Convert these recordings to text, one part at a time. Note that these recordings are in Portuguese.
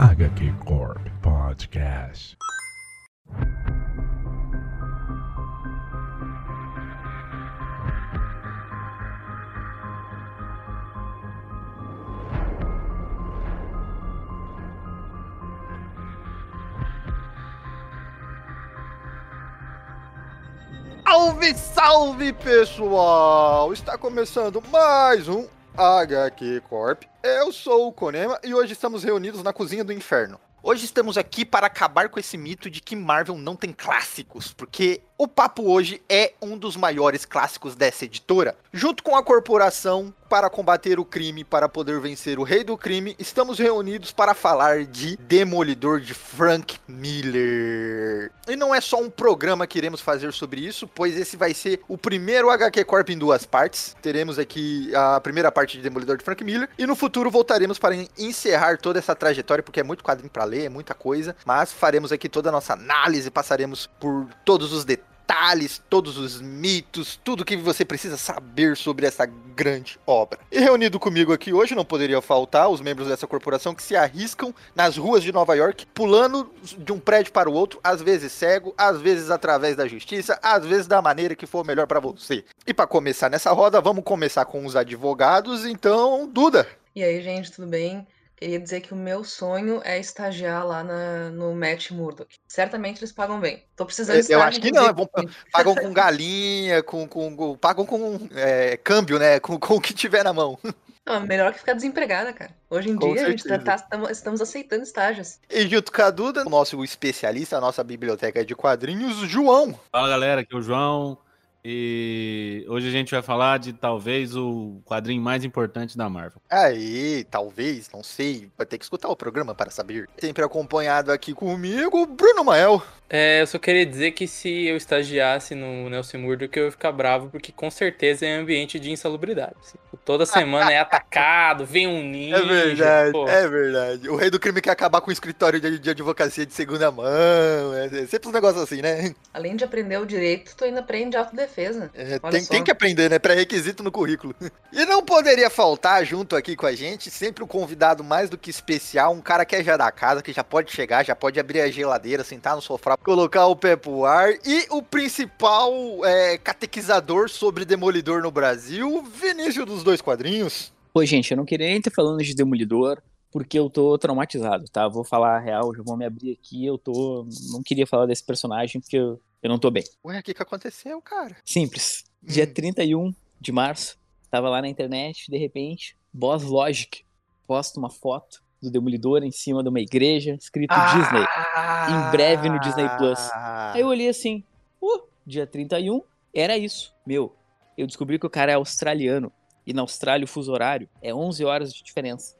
HQ Corp Podcast. Salve, salve pessoal! Está começando mais um HQ Corp. Eu sou o Konema e hoje estamos reunidos na cozinha do inferno. Hoje estamos aqui para acabar com esse mito de que Marvel não tem clássicos, porque o papo hoje é um dos maiores clássicos dessa editora. Junto com a corporação para combater o crime, para poder vencer o rei do crime, estamos reunidos para falar de Demolidor de Frank Miller. E não é só um programa que iremos fazer sobre isso, pois esse vai ser o primeiro HQ Corp em duas partes. Teremos aqui a primeira parte de Demolidor de Frank Miller e no futuro voltaremos para encerrar toda essa trajetória, porque é muito quadrinho para ler, é muita coisa, mas faremos aqui toda a nossa análise, passaremos por todos os detalhes detalhes, todos os mitos, tudo que você precisa saber sobre essa grande obra. E reunido comigo aqui hoje, não poderia faltar os membros dessa corporação que se arriscam nas ruas de Nova York, pulando de um prédio para o outro, às vezes cego, às vezes através da justiça, às vezes da maneira que for melhor para você. E para começar nessa roda, vamos começar com os advogados, então, Duda. E aí, gente, tudo bem? Queria dizer que o meu sonho é estagiar lá na, no Matt Murdock. Certamente eles pagam bem. Tô precisando Eu acho que não, é bom, pagam com galinha, com, com, com pagam com é, câmbio, né? Com, com o que tiver na mão. Não, melhor que ficar desempregada, cara. Hoje em Com dia a gente certeza. tá, tá- estamos aceitando estágios. E junto com a Duda, o nosso especialista, a nossa biblioteca de quadrinhos, João. Fala galera, aqui é o João e hoje a gente vai falar de talvez o quadrinho mais importante da Marvel. Aí, talvez, não sei, vai ter que escutar o programa para saber. Sempre acompanhado aqui comigo, Bruno Mael. É, eu só queria dizer que se eu estagiasse no Nelson Murdock, eu ia ficar bravo, porque com certeza é ambiente de insalubridade. assim. Toda semana é atacado, vem um ninja. É verdade, pô. é verdade. O rei do crime quer acabar com o escritório de, de advocacia de segunda mão. É, é sempre um negócio assim, né? Além de aprender o direito, tu ainda aprende autodefesa. É, Olha tem, tem que aprender, né? Pré-requisito no currículo. E não poderia faltar junto aqui com a gente, sempre um convidado mais do que especial, um cara que é já da casa, que já pode chegar, já pode abrir a geladeira, sentar no sofá, colocar o pé pro ar. E o principal é, catequizador sobre Demolidor no Brasil, Vinícius dos Dois Quadrinhos. Pô, gente, eu não queria nem ter falando de Demolidor, porque eu tô traumatizado, tá? Vou falar a real, já vou me abrir aqui, eu tô... Não queria falar desse personagem, porque eu, eu não tô bem. Ué, o que que aconteceu, cara? Simples. Dia Hum. 31 de março, tava lá na internet, de repente, Boss Logic posta uma foto do Demolidor em cima de uma igreja, escrito Disney. Em breve no Disney Plus. Aí eu olhei assim, uh, dia 31, era isso. Meu, eu descobri que o cara é australiano, e na Austrália o fuso horário é 11 horas de diferença.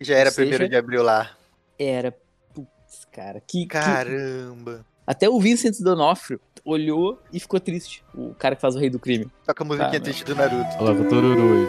Já era Ou seja, primeiro de abril lá. Era. Putz, cara. Que, que- Caramba. Até o Vincent D'Onofrio olhou e ficou triste. O cara que faz o Rei do Crime. Toca a musiquinha Tá, triste do Naruto. Olha o Tururu aí.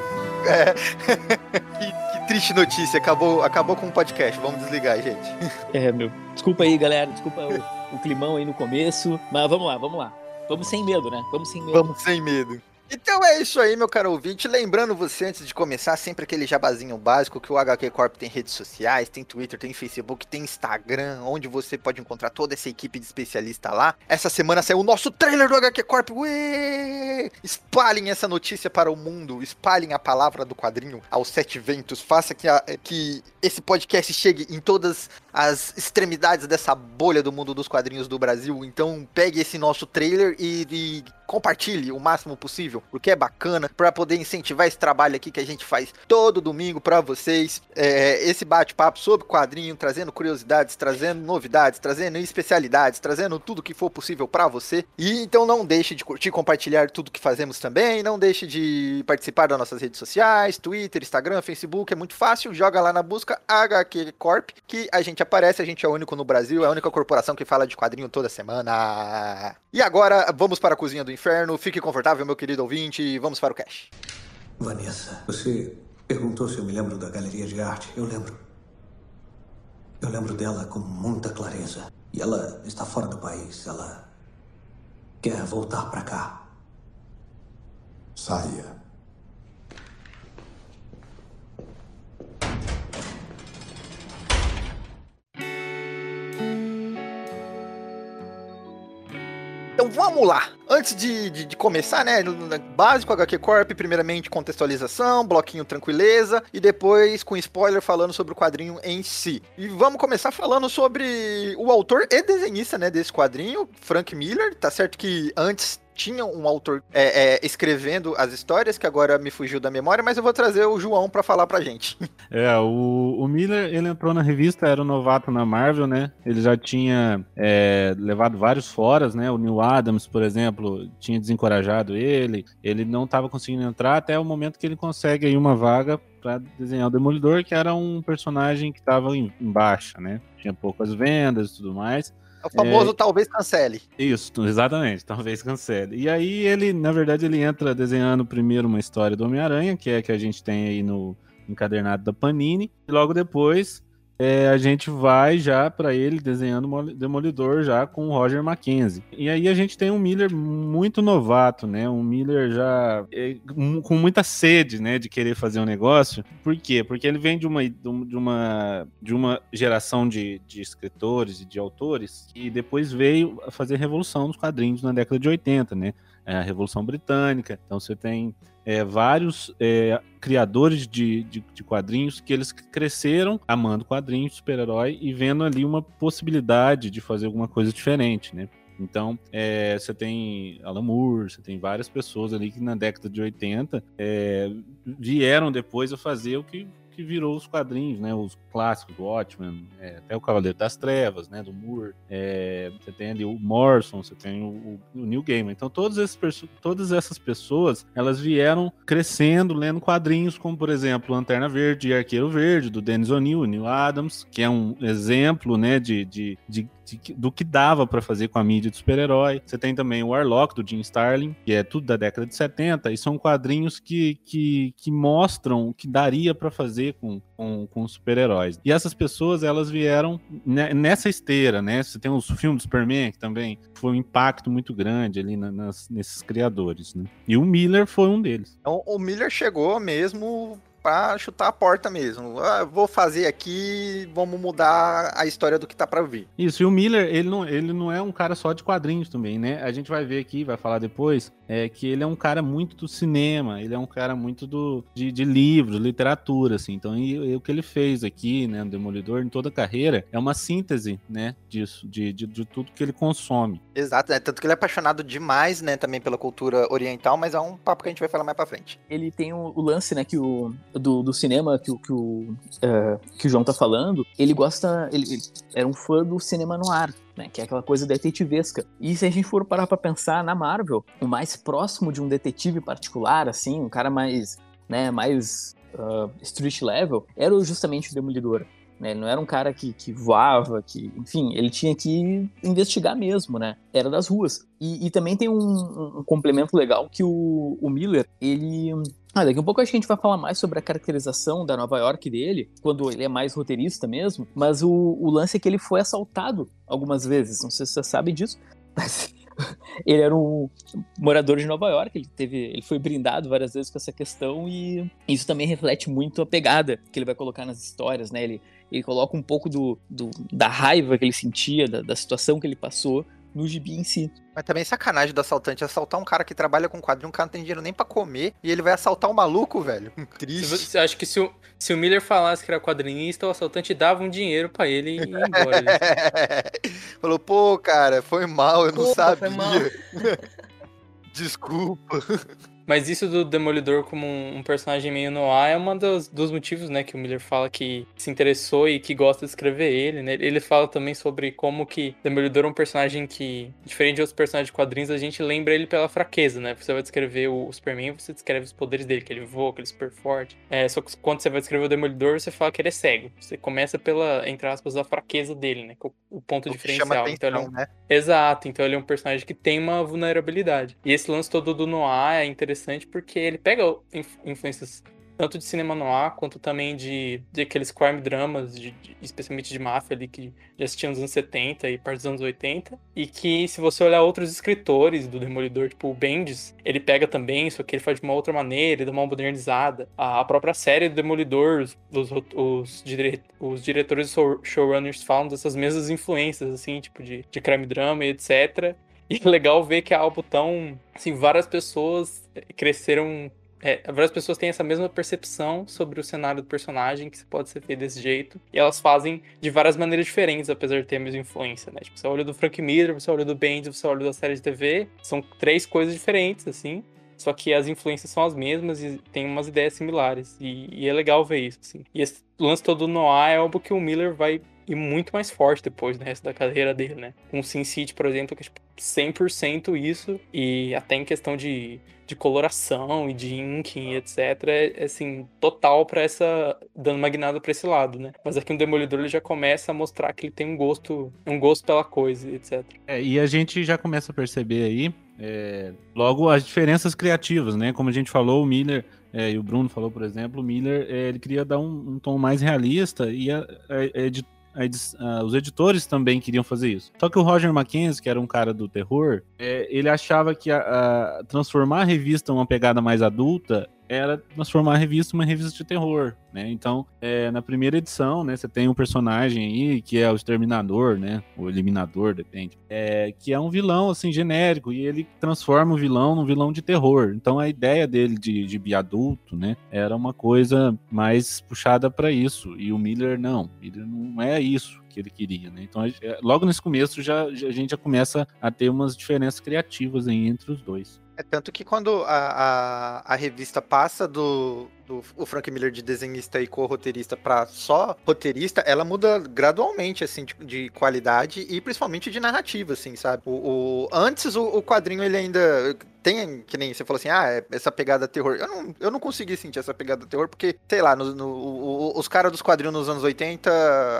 É. que, que triste notícia. Acabou, acabou com o podcast. Vamos desligar, gente. É, meu. Desculpa aí, galera. Desculpa o, o climão aí no começo. Mas vamos lá, vamos lá. Vamos sem medo, né? Vamos sem medo. Vamos sem medo. Então é isso aí, meu caro ouvinte. Lembrando você, antes de começar, sempre aquele jabazinho básico, que o HQ Corp tem redes sociais, tem Twitter, tem Facebook, tem Instagram, onde você pode encontrar toda essa equipe de especialista lá. Essa semana saiu o nosso trailer do HQ Corp. Uê! Espalhem essa notícia para o mundo, espalhem a palavra do quadrinho aos sete ventos, faça que, a- que esse podcast chegue em todas as extremidades dessa bolha do mundo dos quadrinhos do Brasil. Então pegue esse nosso trailer e, e compartilhe o máximo possível, porque é bacana para poder incentivar esse trabalho aqui que a gente faz todo domingo para vocês. É, esse bate-papo sobre quadrinho, trazendo curiosidades, trazendo novidades, trazendo especialidades, trazendo tudo que for possível para você. E então não deixe de curtir, compartilhar tudo que fazemos também. Não deixe de participar das nossas redes sociais, Twitter, Instagram, Facebook. É muito fácil. Joga lá na busca HQ Corp, que a gente aparece. A gente é o único no Brasil, é a única corporação que fala de quadrinho toda semana. E agora vamos para a cozinha do inferno. Fique confortável, meu querido ouvinte. e Vamos para o cash. Vanessa, você perguntou se eu me lembro da galeria de arte. Eu lembro. Eu lembro dela com muita clareza. E ela está fora do país. Ela quer voltar para cá. Saia. Vamos lá. Antes de, de, de começar, né? Básico HQ Corp, primeiramente contextualização, bloquinho tranquileza e depois com spoiler falando sobre o quadrinho em si. E vamos começar falando sobre o autor e desenhista, né, desse quadrinho, Frank Miller. Tá certo que antes tinha um autor é, é, escrevendo as histórias, que agora me fugiu da memória, mas eu vou trazer o João para falar pra gente. É, o, o, Miller, ele entrou na revista, era um novato na Marvel, né? Ele já tinha é, levado vários foras, né? O Neil Adams, por exemplo, tinha desencorajado ele, ele não estava conseguindo entrar até o momento que ele consegue aí uma vaga para desenhar o Demolidor, que era um personagem que estava em, em baixa, né? Tinha poucas vendas e tudo mais. É o famoso é... talvez cancele. Isso, exatamente, talvez cancele. E aí ele, na verdade, ele entra desenhando primeiro uma história do Homem-Aranha, que é a que a gente tem aí no encadernado da Panini, e logo depois é, a gente vai já para ele desenhando Demolidor já com o Roger Mackenzie. E aí a gente tem um Miller muito novato, né? Um Miller já é, com muita sede, né, de querer fazer um negócio. Por quê? Porque ele vem de uma, de uma, de uma geração de, de escritores e de autores que depois veio a fazer revolução nos quadrinhos na década de 80, né? É a Revolução Britânica. Então você tem é, vários é, criadores de, de, de, quadrinhos que eles cresceram amando quadrinhos, super-herói e vendo ali uma possibilidade de fazer alguma coisa diferente, né? Então, é, você tem Alan Moore, você tem várias pessoas ali que na década de 80 é, vieram depois a fazer o que que virou os quadrinhos, né? Os clássicos do Watchmen, é, até o Cavaleiro das Trevas, né? Do Moore. É, você tem ali o Morrison, você tem o, o Neil Gaiman. Então, todas, esses, todas essas pessoas, elas vieram crescendo, lendo quadrinhos, como, por exemplo, Lanterna Verde e Arqueiro Verde, do Dennis O'Neill, Neil Adams, que é um exemplo, né? de, de, de de, do que dava para fazer com a mídia de super-herói. Você tem também o Warlock, do Jim Starlin, que é tudo da década de 70, e são quadrinhos que, que, que mostram o que daria para fazer com, com, com super-heróis. E essas pessoas, elas vieram nessa esteira, né? Você tem os filmes do Superman, que também foi um impacto muito grande ali na, nas, nesses criadores, né? E o Miller foi um deles. Então, o Miller chegou mesmo para chutar a porta mesmo. Ah, vou fazer aqui, vamos mudar a história do que tá para vir. Isso, e o Miller, ele não, ele não é um cara só de quadrinhos também, né? A gente vai ver aqui, vai falar depois, é que ele é um cara muito do cinema, ele é um cara muito do, de, de livros, literatura, assim. Então, e, e, o que ele fez aqui, né, no Demolidor, em toda a carreira, é uma síntese, né, disso, de, de, de tudo que ele consome. Exato, né? tanto que ele é apaixonado demais, né, também pela cultura oriental, mas é um papo que a gente vai falar mais pra frente. Ele tem o, o lance, né, que o do, do cinema que, que, o, uh, que o João tá falando, ele gosta. Ele, ele era um fã do cinema no ar. Né, que é aquela coisa detetivesca. E se a gente for parar para pensar na Marvel, o mais próximo de um detetive particular, assim, um cara mais, né, mais uh, street level, era justamente o Demolidor. Né? Ele não era um cara que, que voava, que, enfim, ele tinha que investigar mesmo, né? Era das ruas. E, e também tem um, um, complemento legal que o, o Miller, ele ah, daqui a pouco acho que a gente vai falar mais sobre a caracterização da Nova York dele, quando ele é mais roteirista mesmo, mas o, o lance é que ele foi assaltado algumas vezes, não sei se você sabe disso, mas ele era um morador de Nova York, ele teve, ele foi brindado várias vezes com essa questão e isso também reflete muito a pegada que ele vai colocar nas histórias, né? Ele, ele coloca um pouco do, do da raiva que ele sentia, da, da situação que ele passou no gibi em si. Mas também é sacanagem do assaltante assaltar um cara que trabalha com quadrinho, um cara não tem dinheiro nem pra comer, e ele vai assaltar um maluco, velho. Triste. Você acha que se o, se o Miller falasse que era quadrinista, o assaltante dava um dinheiro pra ele e ia embora. Falou, pô, cara, foi mal, eu não Opa, sabia. Desculpa. Mas isso do Demolidor como um, personagem meio noir é um dos, dos motivos, né, que o Miller fala que se interessou e que gosta de escrever ele, né? Ele fala também sobre como que Demolidor é um personagem que, diferente de outros personagens de quadrinhos, a gente lembra ele pela fraqueza, né? Você vai descrever o, Superman, você descreve os poderes dele, que ele voa, que ele é super forte. É, só que quando você vai descrever o Demolidor, você fala que ele é cego. Você começa pela, entre aspas, a fraqueza dele, né? O, o ponto o diferencial. Atenção, então, é um... né? Exato, então ele é um personagem que tem uma vulnerabilidade. E esse lance todo do noir é interessante interessante porque ele pega influências tanto de cinema noir quanto também de, de aqueles crime dramas, de, de, especialmente de máfia ali, que já assistiam nos anos 70 e parte dos anos 80. E que, se você olhar outros escritores do Demolidor, tipo o Bendis, ele pega também, só que ele faz de uma outra maneira, ele dá uma modernizada. A, própria série do Demolidor, os, os, dire, os diretores showrunners falam dessas mesmas influências, assim, tipo de, de crime drama e etc. E é legal ver que é algo tão. Assim, várias pessoas cresceram. É, várias pessoas têm essa mesma percepção sobre o cenário do personagem, que pode ser feito desse jeito. E elas fazem de várias maneiras diferentes, apesar de ter a mesma influência, né? Tipo, você olha do Frank Miller, você olha do Bendis, você olha da série de TV. São três coisas diferentes, assim. Só que as influências são as mesmas e tem umas ideias similares. E, e é legal ver isso, assim. E esse lance todo do Noah é algo que o Miller vai ir muito mais forte depois no resto da carreira dele, né? Com Sin City, por exemplo, que é tipo 100% isso. E até em questão de, de coloração e de inking, etc. É, é assim, total pra essa. dando uma guinada pra esse lado, né? Mas aqui no Demolidor ele já começa a mostrar que ele tem um gosto, um gosto pela coisa, etc. É, e a gente já começa a perceber aí é, logo as diferenças criativas, né? Como a gente falou, o Miller é, e o Bruno falou, por exemplo, o Miller é, ele queria dar um, um, tom mais realista e a, a, a, os editores também queriam fazer isso. Só que o Roger Mackenzie, que era um cara do terror, é, ele achava que transformar a revista uma pegada mais adulta era transformar a revista uma revista de terror, né? Então, é, na primeira edição, né, você tem um personagem aí que é o Exterminador, né? O Eliminador, depende. É, que é um vilão, assim, genérico, e ele transforma o vilão num vilão de terror. Então, a ideia dele de, de biadulto, né, era uma coisa mais puxada para isso. E o Miller, não. Ele não é isso que ele queria, né? Então, logo nesse começo, já, já, a gente já começa a ter umas diferenças criativas aí entre os dois. É tanto que quando a, a, a revista passa do, do o Frank Miller de desenhista e co-roteirista para só roteirista, ela muda gradualmente, assim, de, de, qualidade e principalmente de narrativa, assim, sabe? O, o antes o, o, quadrinho ele ainda tem, que nem você falou assim, ah, é essa pegada terror. Eu não, eu não consegui sentir essa pegada terror porque, sei lá, no, no os caras dos quadrinhos nos anos 80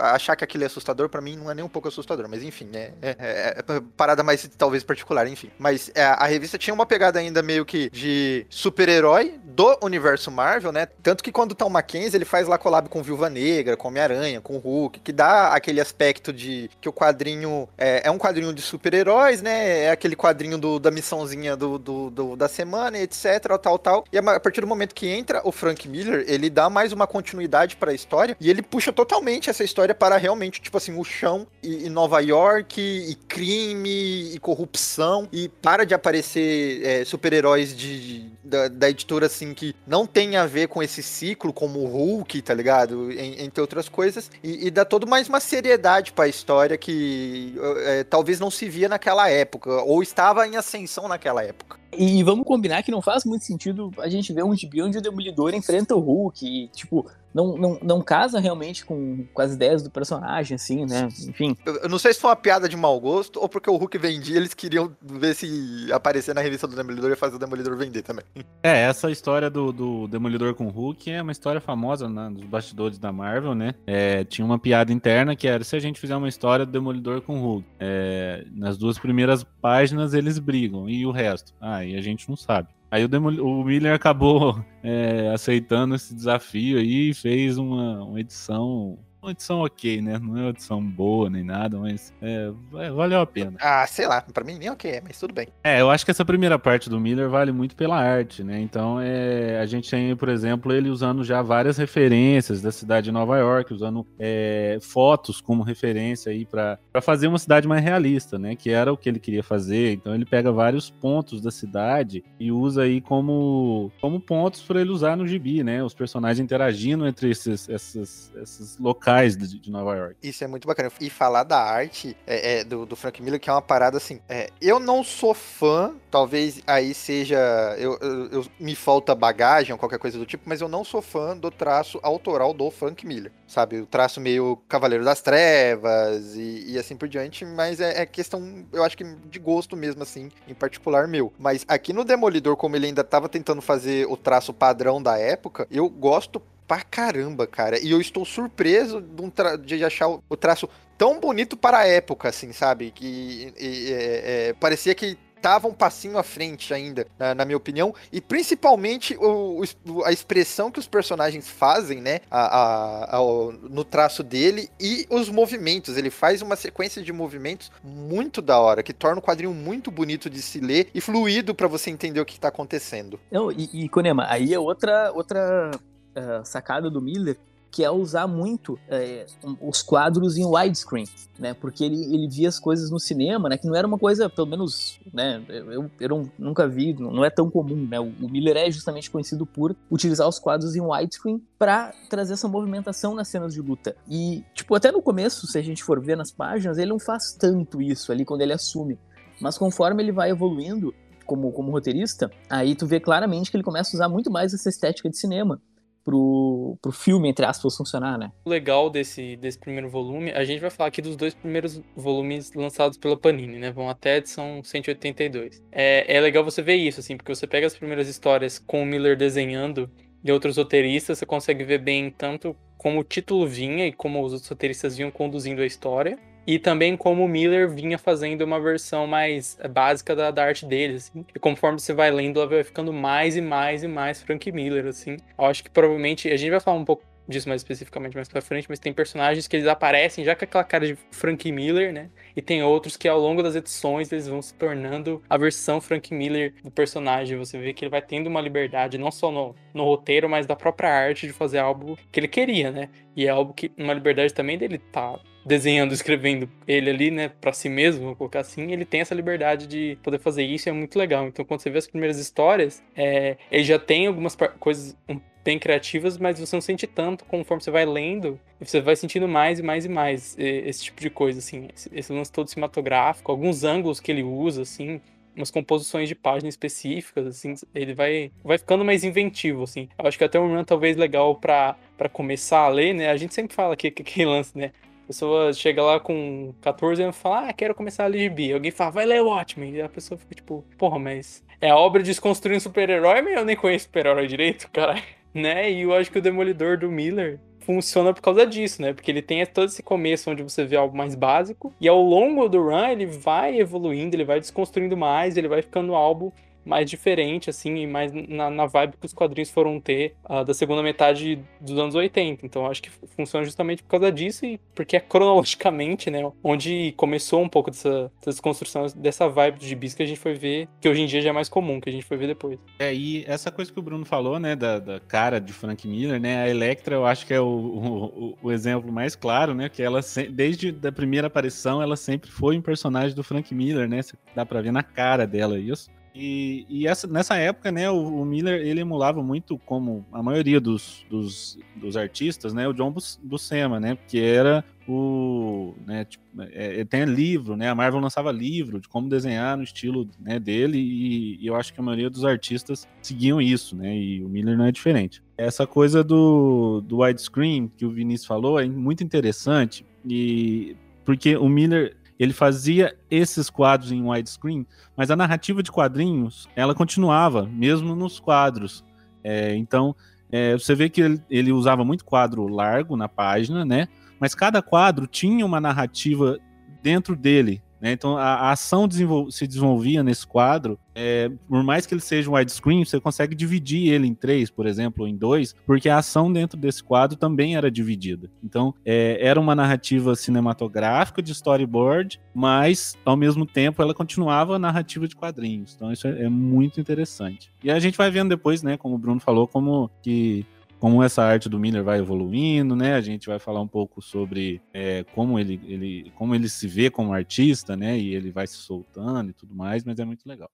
achar que aquilo é assustador, para mim não é nem um pouco assustador, mas enfim, né? É, é, é parada mais talvez particular, enfim. Mas é, a revista tinha uma pegada ainda meio que de super-herói do universo Marvel, né? Tanto que quando tá o Mackenzie, ele faz lá collab com Viúva Negra, com Homem-Aranha, com Hulk, que dá aquele aspecto de que o quadrinho é, é um quadrinho de super-heróis, né? É aquele quadrinho do, da missãozinha do, do, do, da semana, etc, tal, tal. E a partir do momento que entra o Frank Miller, ele dá mais uma continuidade para a história e ele puxa totalmente essa história para realmente, tipo assim, o chão e, e Nova York, e crime, e corrupção, e para de aparecer é, super-heróis de, da, da editora, assim, que não tem a ver com esse ciclo, como o Hulk, tá ligado? Entre outras coisas. E, e, dá todo mais uma seriedade pra história que é, talvez não se via naquela época, ou estava em ascensão naquela época. E vamos combinar que não faz muito sentido a gente ver um gibi onde o Demolidor enfrenta o Hulk e, tipo, não, não, não casa realmente com, com as ideias do personagem, assim, né? Enfim. Eu, eu, não sei se foi uma piada de mau gosto ou porque o Hulk vendia, eles queriam ver se aparecer na revista do Demolidor e fazer o Demolidor vender também. É, essa história do, do Demolidor com o Hulk é uma história famosa né, nos bastidores da Marvel, né? É, tinha uma piada interna que era se a gente fizer uma história do Demolidor com o Hulk. É, nas duas primeiras páginas eles brigam, e o resto? Ah, e a gente não sabe. Aí o, Demol o Miller acabou é, aceitando esse desafio aí e fez uma, uma edição uma edição ok, né? Não é uma edição boa nem nada, mas é, valeu a pena. Ah, sei lá, pra mim nem ok, mas tudo bem. É, eu acho que essa primeira parte do Miller vale muito pela arte, né? Então, é, a gente tem, por exemplo, ele usando já várias referências da cidade de Nova York, usando é, fotos como referência aí para fazer uma cidade mais realista, né? Que era o que ele queria fazer. Então, ele pega vários pontos da cidade e usa aí como, como pontos para ele usar no gibi, né? Os personagens interagindo entre esses, esses, esses locais de, de, Nova York. Isso é muito bacana. E falar da arte é, é, do, do, Frank Miller, que é uma parada assim. É, eu não sou fã, talvez aí seja. Eu, eu, eu, me falta bagagem ou qualquer coisa do tipo, mas eu não sou fã do traço autoral do Frank Miller. Sabe? O traço meio Cavaleiro das Trevas e, e assim por diante, mas é, é, questão, eu acho que de gosto mesmo, assim, em particular meu. Mas aqui no Demolidor, como ele ainda tava tentando fazer o traço padrão da época, eu gosto pra caramba, cara. E eu estou surpreso de, um de achar o traço tão bonito para a época, assim, sabe? Que e, é, é, parecia que estava um passinho à frente ainda, na, na minha opinião, e principalmente o, o, a expressão que os personagens fazem, né, a, a, no traço dele e os movimentos. Ele faz uma sequência de movimentos muito da hora, que torna o quadrinho muito bonito de se ler e fluido para você entender o que está acontecendo. Não, e, e Konema, aí é outra, outra uh, sacada do Miller, que é usar muito é, os quadros em widescreen, né? Porque ele, ele via as coisas no cinema, né? Que não era uma coisa, pelo menos, né? Eu, eu nunca vi, não é tão comum, né? O, o Miller é justamente conhecido por utilizar os quadros em widescreen para trazer essa movimentação nas cenas de luta. E, tipo, até no começo, se a gente for ver nas páginas, ele não faz tanto isso ali quando ele assume. Mas conforme ele vai evoluindo, como, como roteirista, aí tu vê claramente que ele começa a usar muito mais essa estética de cinema pro, pro filme, entre aspas, funcionar, né? O legal desse, desse primeiro volume, a gente vai falar aqui dos dois primeiros volumes lançados pela Panini, né? Vão até a edição 182. É, é legal você ver isso, assim, porque você pega as primeiras histórias com o Miller desenhando e outros roteiristas, você consegue ver bem tanto como o título vinha e como os outros roteiristas vinham conduzindo a história, e também como o Miller vinha fazendo uma versão mais básica da, da arte dele, assim. E conforme você vai lendo, ela vai ficando mais e mais e mais Frank Miller, assim. Eu acho que provavelmente, a gente vai falar um pouco disso mais especificamente mais pra frente, mas tem personagens que eles aparecem já com aquela cara de Frank Miller, né? E tem outros que ao longo das edições eles vão se tornando a versão Frank Miller do personagem. Você vê que ele vai tendo uma liberdade, não só no, no roteiro, mas da própria arte de fazer algo que ele queria, né? E é algo que, uma liberdade também dele tá desenhando, escrevendo ele ali, né, para si mesmo, vou colocar assim, ele tem essa liberdade de poder fazer isso e é muito legal. Então, quando você vê as primeiras histórias, é, ele já tem algumas coisas bem criativas, mas você não sente tanto conforme você vai lendo, você vai sentindo mais e mais e mais esse tipo de coisa, assim, esse, lance todo cinematográfico, alguns ângulos que ele usa, assim, umas composições de página específicas, assim, ele vai, vai ficando mais inventivo, assim. Eu acho que até um run talvez legal para começar a ler, né? A gente sempre fala que que lance, né? A pessoa chega lá com 14 anos e fala, ah, quero começar a gibi. Alguém fala, vai ler Watchmen. E a pessoa fica tipo, porra, mas é a obra de desconstruir um super-herói, mas eu nem conheço super-herói direito, cara. Né? E eu acho que o Demolidor do Miller funciona por causa disso, né? Porque ele tem todo esse começo onde você vê algo mais básico, e ao longo do run ele vai evoluindo, ele vai desconstruindo mais, ele vai ficando algo mais diferente, assim, e mais na, na vibe que os quadrinhos foram ter uh, da segunda metade dos anos 80. Então acho que funciona justamente por causa disso e porque é cronologicamente, né, onde começou um pouco dessa, dessa construção, dessa vibe de gibis que a gente foi ver, que hoje em dia já é mais comum, que a gente foi ver depois. É, e essa coisa que o Bruno falou, né, da, da cara de Frank Miller, né, a Electra eu acho que é o, o, o exemplo mais claro, né, que ela, desde a primeira aparição, ela sempre foi um personagem do Frank Miller, né, dá pra ver na cara dela isso. E, e essa, nessa época, né, o, o, Miller ele emulava muito, como a maioria dos, dos, dos artistas, né, o John Buscema, né, que era o, né, tipo, é, tem livro, né, a Marvel lançava livro de como desenhar no estilo né, dele e, e, eu acho que a maioria dos artistas seguiam isso, né, e o Miller não é diferente. Essa coisa do, do widescreen que o Vinícius falou é muito interessante e porque o Miller ele fazia esses quadros em widescreen, mas a narrativa de quadrinhos ela continuava, mesmo nos quadros. É, então, é, você vê que ele, ele, usava muito quadro largo na página, né? Mas cada quadro tinha uma narrativa dentro dele. Né? Então a, a ação desenvol se desenvolvia nesse quadro, é, por mais que ele seja um widescreen, você consegue dividir ele em três, por exemplo, ou em dois, porque a ação dentro desse quadro também era dividida. Então é, era uma narrativa cinematográfica de storyboard, mas ao mesmo tempo ela continuava a narrativa de quadrinhos. Então isso é, é muito interessante. E a gente vai vendo depois, né, como o Bruno falou, como que como essa arte do Miller vai evoluindo, né? A gente vai falar um pouco sobre é, como ele, ele, como ele se vê como artista, né? E ele vai se soltando e tudo mais, mas é muito legal.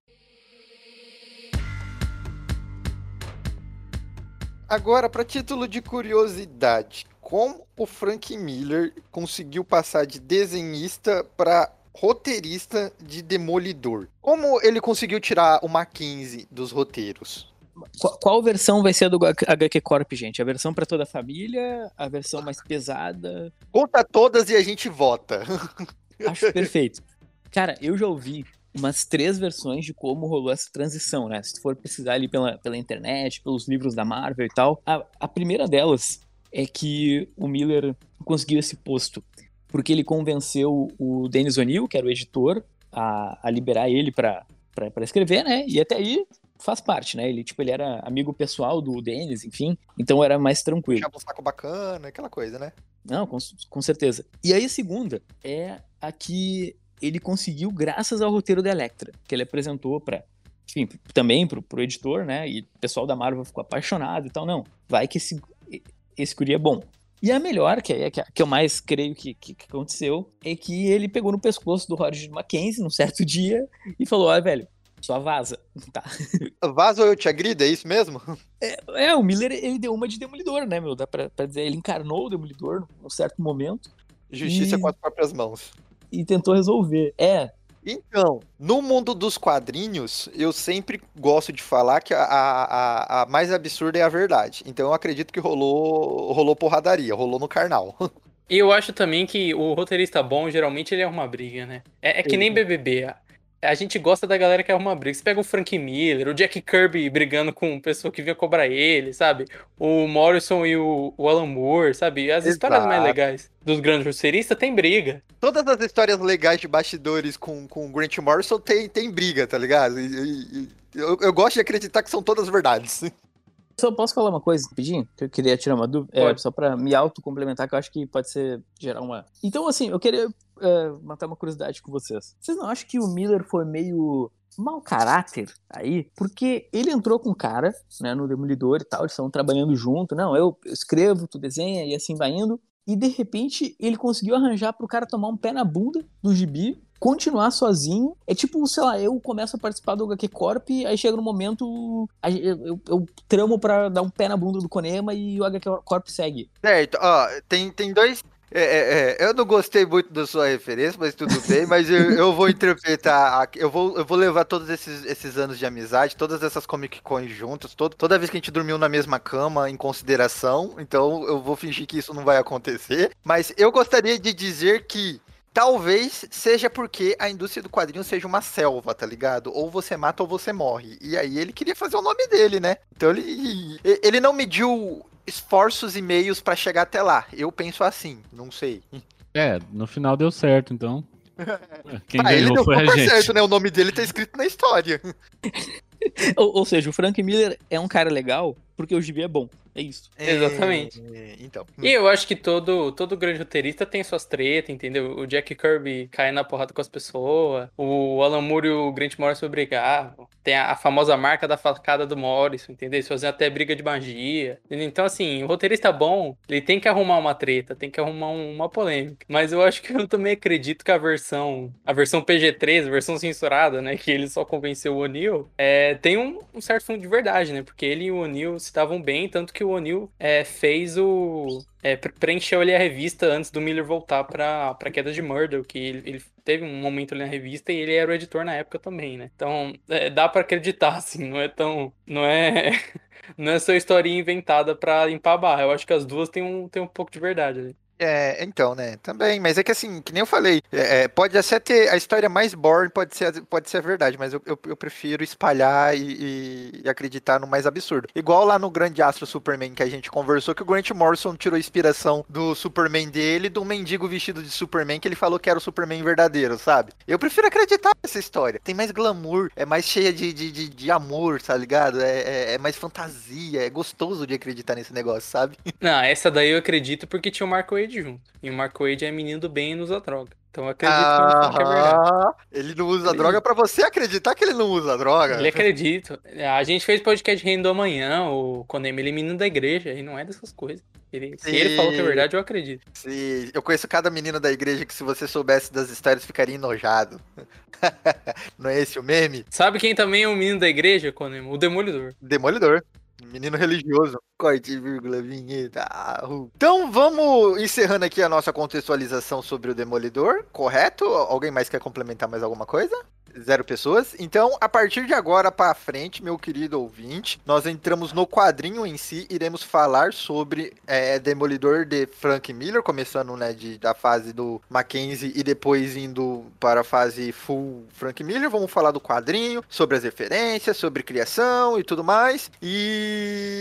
Agora, para título de curiosidade, como o Frank Miller conseguiu passar de desenhista para roteirista de Demolidor? Como ele conseguiu tirar o Mackenzie dos roteiros? Qual, qual, versão vai ser a do HQ Corp, gente? A versão para toda a família? A versão mais pesada? Conta todas e a gente vota. Acho perfeito. Cara, eu já ouvi umas três versões de como rolou essa transição, né? Se tu for pesquisar ali pela, pela internet, pelos livros da Marvel e tal. A, a primeira delas é que o Miller conseguiu esse posto porque ele convenceu o Dennis O'Neill, que era o editor, a, a liberar ele para escrever, né? E até aí faz parte, né? Ele, tipo, ele era amigo pessoal do Dennis, enfim, então era mais tranquilo. Puxava um saco bacana, aquela coisa, né? Não, com, com certeza. E aí a segunda é a que ele conseguiu graças ao roteiro da Electra, que ele apresentou para enfim, também pro, pro editor, né? E o pessoal da Marvel ficou apaixonado e tal. Não, vai que esse, esse guri é bom. E a melhor, que é que, que eu mais creio que, que, que aconteceu, é que ele pegou no pescoço do Roger Mackenzie num certo dia e falou: Olha, velho, só vaza. Tá. Vaza ou eu te agrido, é isso mesmo? É, é, o Miller, ele deu uma de demolidor, né, meu? Dá pra, pra dizer, ele encarnou o demolidor num certo momento Justiça E- com as próprias mãos. e tentou resolver. É, Então, no mundo dos quadrinhos, eu sempre gosto de falar que a, a, a- mais absurda é a verdade. Então eu acredito que rolou, rolou porradaria, rolou no carnal. E eu acho também que o roteirista bom, geralmente, ele arruma briga, né? É, é que nem BBB. A, gente gosta da galera que arruma briga. Você pega o Frank Miller, o Jack Kirby brigando com pessoa que vinha cobrar ele, sabe? O Morrison e o, o Alan Moore, sabe? As histórias mais Exato. legais dos grandes roteiristas tem briga. Todas as histórias legais de bastidores com, com o Grant Morrison tem, tem briga, tá ligado? E- e- eu, eu gosto de acreditar que são todas verdades. Só posso falar uma coisa rapidinho? Que eu queria tirar uma dúvida. É, só pra me auto-complementar, que eu acho que pode ser gerar uma. Então, assim, eu queria é, matar uma curiosidade com vocês. Vocês não acham que o Miller foi meio mau caráter aí? Porque ele entrou com um cara, né, no Demolidor e tal, eles estavam trabalhando junto. Não, eu, eu escrevo, tu desenha e assim vai indo. E de repente ele conseguiu arranjar pro cara tomar um pé na bunda do gibi. Continuar sozinho. É tipo, sei lá, eu começo a participar do HQ Corp, aí chega no momento. Eu, eu, eu tramo pra dar um pé na bunda do Konema e o HQ Corp segue. Certo, ó, tem, tem dois. É, é, é, eu não gostei muito da sua referência, mas tudo bem. Mas eu, eu vou interpretar. Eu vou, eu vou levar todos esses, esses anos de amizade, todas essas Comic Cons juntas, todo, toda vez que a gente dormiu na mesma cama em consideração. Então eu vou fingir que isso não vai acontecer. Mas eu gostaria de dizer que. Talvez seja porque a indústria do quadrinho seja uma selva, tá ligado? Ou você mata ou você morre. E aí ele queria fazer o nome dele, né? Então ele, ele não mediu esforços e meios pra chegar até lá. Eu penso assim, não sei. É, no final deu certo, então. Quem ele ganhou deu foi a gente. certo, né? O nome dele tá escrito na história. Ou, ou seja, o Frank Miller é um cara legal porque o gibi é bom. É isso. Exatamente. É, então. E eu acho que todo, todo grande roteirista tem suas tretas, entendeu? O Jack Kirby cai na porrada com as pessoas, o Alan Moore e o Grant Morrison brigavam. Tem a, a famosa marca da facada do Morrison, entendeu? Eles faziam até briga de magia. entendeu? Então, assim, o roteirista bom, ele tem que arrumar uma treta, tem que arrumar um- uma polêmica. Mas eu acho que eu também acredito que a versão, a versão PG-13, a versão censurada, né, que ele só convenceu o O'Neill, é, tem um, um certo fundo de verdade, né? Porque ele e o O'Neill se davam bem, tanto que o O'Neill é, fez o. É, pre- preencheu ali a revista antes do Miller voltar pra, pra Queda de Murder, que ele, ele teve um momento ali na revista e ele era o editor na época também, né? Então, é, dá pra acreditar, assim, não é tão. Não é. Não é só historinha inventada pra limpar a barra. Eu acho que as duas têm um, têm um pouco de verdade ali. É, então, né? Também, mas é que assim, que nem eu falei, é, é, pode até ter a história mais boring, pode ser, pode ser a verdade, mas eu, eu, eu prefiro espalhar e, e- e acreditar no mais absurdo. Igual lá no Grande Astro Superman que a gente conversou, que o Grant Morrison tirou inspiração do Superman dele, do mendigo vestido de Superman, que ele falou que era o Superman verdadeiro, sabe? Eu prefiro acreditar nessa história. Tem mais glamour, é mais cheia de, de, de, de amor, tá ligado? É, é, é mais fantasia, é gostoso de acreditar nesse negócio, sabe? Não, essa daí eu acredito porque tinha o Marco Wade junto. E o Marco Wade é menino do bem e não usa droga. Então eu acredito que- que é verdade. Ah, ele não usa droga pra você acreditar que ele não usa droga. Ele acredita. A gente fez podcast Reino do Amanhã, o Konemi, ele é menino da igreja, e não é dessas coisas. Ele- se ele falou que é verdade, eu acredito. Sim, eu conheço cada menino da igreja que se você soubesse das histórias ficaria enojado. não é esse o meme? Sabe quem também é um menino da igreja, Konemi? O Demolidor. Demolidor. Menino religioso. Corte, vírgula, vinheta. Então vamos encerrando aqui a nossa contextualização sobre o Demolidor, correto? Alguém mais quer complementar mais alguma coisa? Zero pessoas. Então, a partir de agora pra frente, meu querido ouvinte, nós entramos no quadrinho em si, iremos falar sobre é, Demolidor de Frank Miller, começando né, de, da fase do Mackenzie e depois indo para a fase full Frank Miller. Vamos falar do quadrinho, sobre as referências, sobre criação e tudo mais. E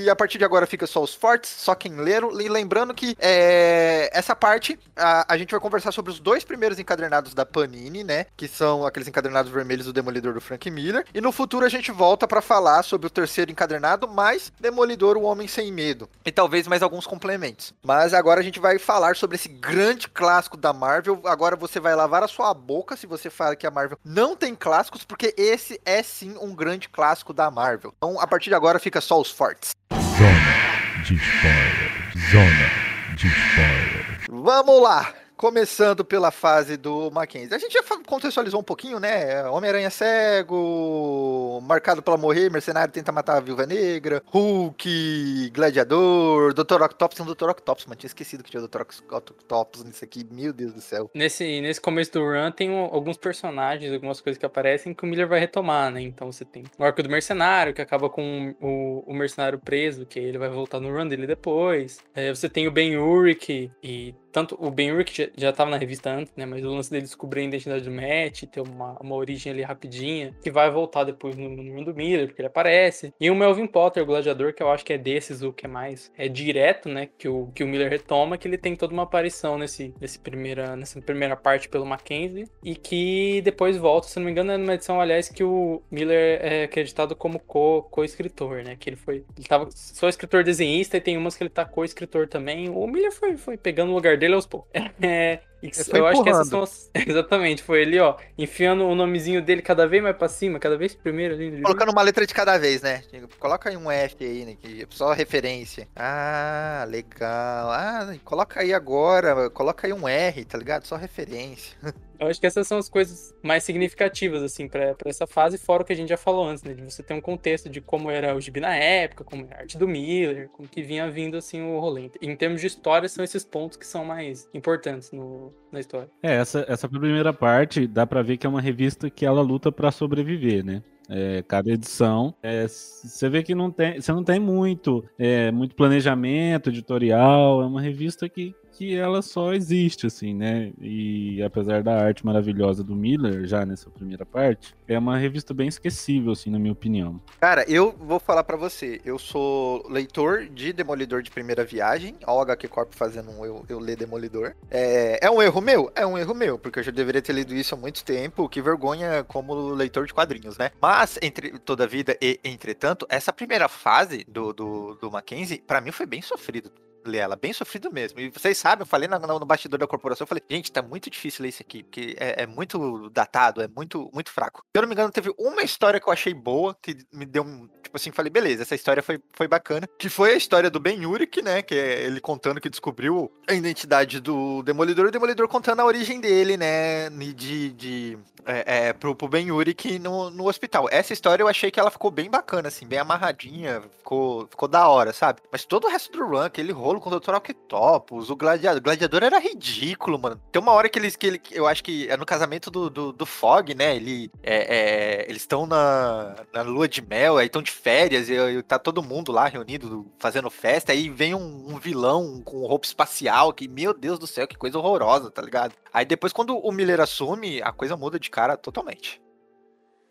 a partir de agora fica só os fortes, só quem leram. E lembrando que é, essa parte a, a gente vai conversar sobre os dois primeiros encadernados da Panini, né? Que são aqueles encadernados vermelhos do Demolidor do Frank Miller. E no futuro a gente volta pra falar sobre o terceiro encadernado, mais Demolidor, o Homem Sem Medo. E talvez mais alguns complementos. Mas agora a gente vai falar sobre esse grande clássico da Marvel. Agora você vai lavar a sua boca se você fala que a Marvel não tem clássicos, porque esse é sim um grande clássico da Marvel. Então a partir de agora fica só os fortes. Zona de spoiler. Zona de spoiler. Vamos lá! Começando pela fase do Mackenzie. A gente já contextualizou um pouquinho, né? Homem-Aranha cego, marcado pra morrer, mercenário tenta matar a Viúva Negra, Hulk, Gladiador, Dr. Octopus. O Dr. Octopus, mano. Tinha esquecido que tinha o Dr. Octopus nisso aqui. Meu Deus do céu. Nesse, nesse começo do run tem um- alguns personagens, algumas coisas que aparecem que o Miller vai retomar, né? Então você tem o arco do mercenário, que acaba com o, o mercenário preso, que ele vai voltar no run dele depois. É, você tem o Ben Urich, e tanto o Ben Urich já, já tava na revista antes, né? Mas o lance dele descobrir a identidade do Matt, ter uma, uma origem ali rapidinha, que vai voltar depois no, no run do Miller, porque ele aparece. E o Melvin Potter, o gladiador, que eu acho que é desses o que é mais é direto, né? Que o, que o Miller retoma, que ele tem toda uma aparição nesse, nesse primeira, nessa primeira parte pelo Mackenzie, e que depois volta, se não me engano, é numa edição, aliás, que o Miller é acreditado como co- co-escritor, né? Que ele foi. Ele tava só escritor desenhista e tem umas que ele tá co-escritor também. O Miller foi, foi pegando o lugar dele aos poucos. Eu acho que essas são as... Exatamente, foi ele, ó, enfiando o nomezinho dele cada vez mais pra cima, cada vez primeiro ali. Colocando uma letra de cada vez, né? Coloca aí um F aí, né? Que é só referência. Ah, legal. Ah, coloca aí agora. Coloca aí um R, tá ligado? Só referência. Eu acho que essas são as coisas mais significativas, assim, pra, pra essa fase, fora o que a gente já falou antes, né? De você ter um contexto de como era o gibi na época, como era a arte do Miller, como que vinha vindo, assim, o rolê. Em termos de história, são esses pontos que são mais importantes no, na história. É, essa, essa primeira parte dá pra ver que é uma revista que ela luta pra sobreviver, né? É, cada edição, é, você vê que não tem, você não tem muito, é, muito planejamento editorial, é uma revista que, que ela só existe, assim, né? E apesar da arte maravilhosa do Miller, já nessa primeira parte, é uma revista bem esquecível, assim, na minha opinião. Cara, eu vou falar pra você. Eu sou leitor de Demolidor de primeira viagem. O HQ Corp fazendo um eu, eu ler Demolidor. É, é um erro meu? É um erro meu, porque eu já deveria ter lido isso há muito tempo. Que vergonha como leitor de quadrinhos, né? Mas, entre toda a vida e entretanto, essa primeira fase do, do, do Mackenzie, pra mim foi bem sofrido. Ler ela, bem sofrido mesmo. E vocês sabem, eu falei no, no bastidor da corporação, eu falei, gente, tá muito difícil ler isso aqui, porque é, é muito datado, é muito, muito fraco. Se eu não me engano, teve uma história que eu achei boa, que me deu um. Tipo assim, falei, beleza, essa história foi, foi bacana. Que foi a história do Ben Urich, né? Que é ele contando que descobriu a identidade do Demolidor e o Demolidor contando a origem dele, né? De. de é, é, pro, pro Ben Urich no, no hospital. Essa história eu achei que ela ficou bem bacana, assim, bem amarradinha, ficou, ficou da hora, sabe? Mas todo o resto do run, aquele rolo com o Dr. Octopus, o Gladiador. O Gladiador era ridículo, mano. Tem uma hora que eles. Que ele, eu acho que é no casamento do, do, do Fog, né? Ele, é, é, eles estão na, na lua de mel, aí estão de férias, e, e tá todo mundo lá reunido, fazendo festa, aí vem um, um vilão com roupa espacial, que, meu Deus do céu, que coisa horrorosa, tá ligado? Aí depois, quando o Miller assume, a coisa muda de cara totalmente.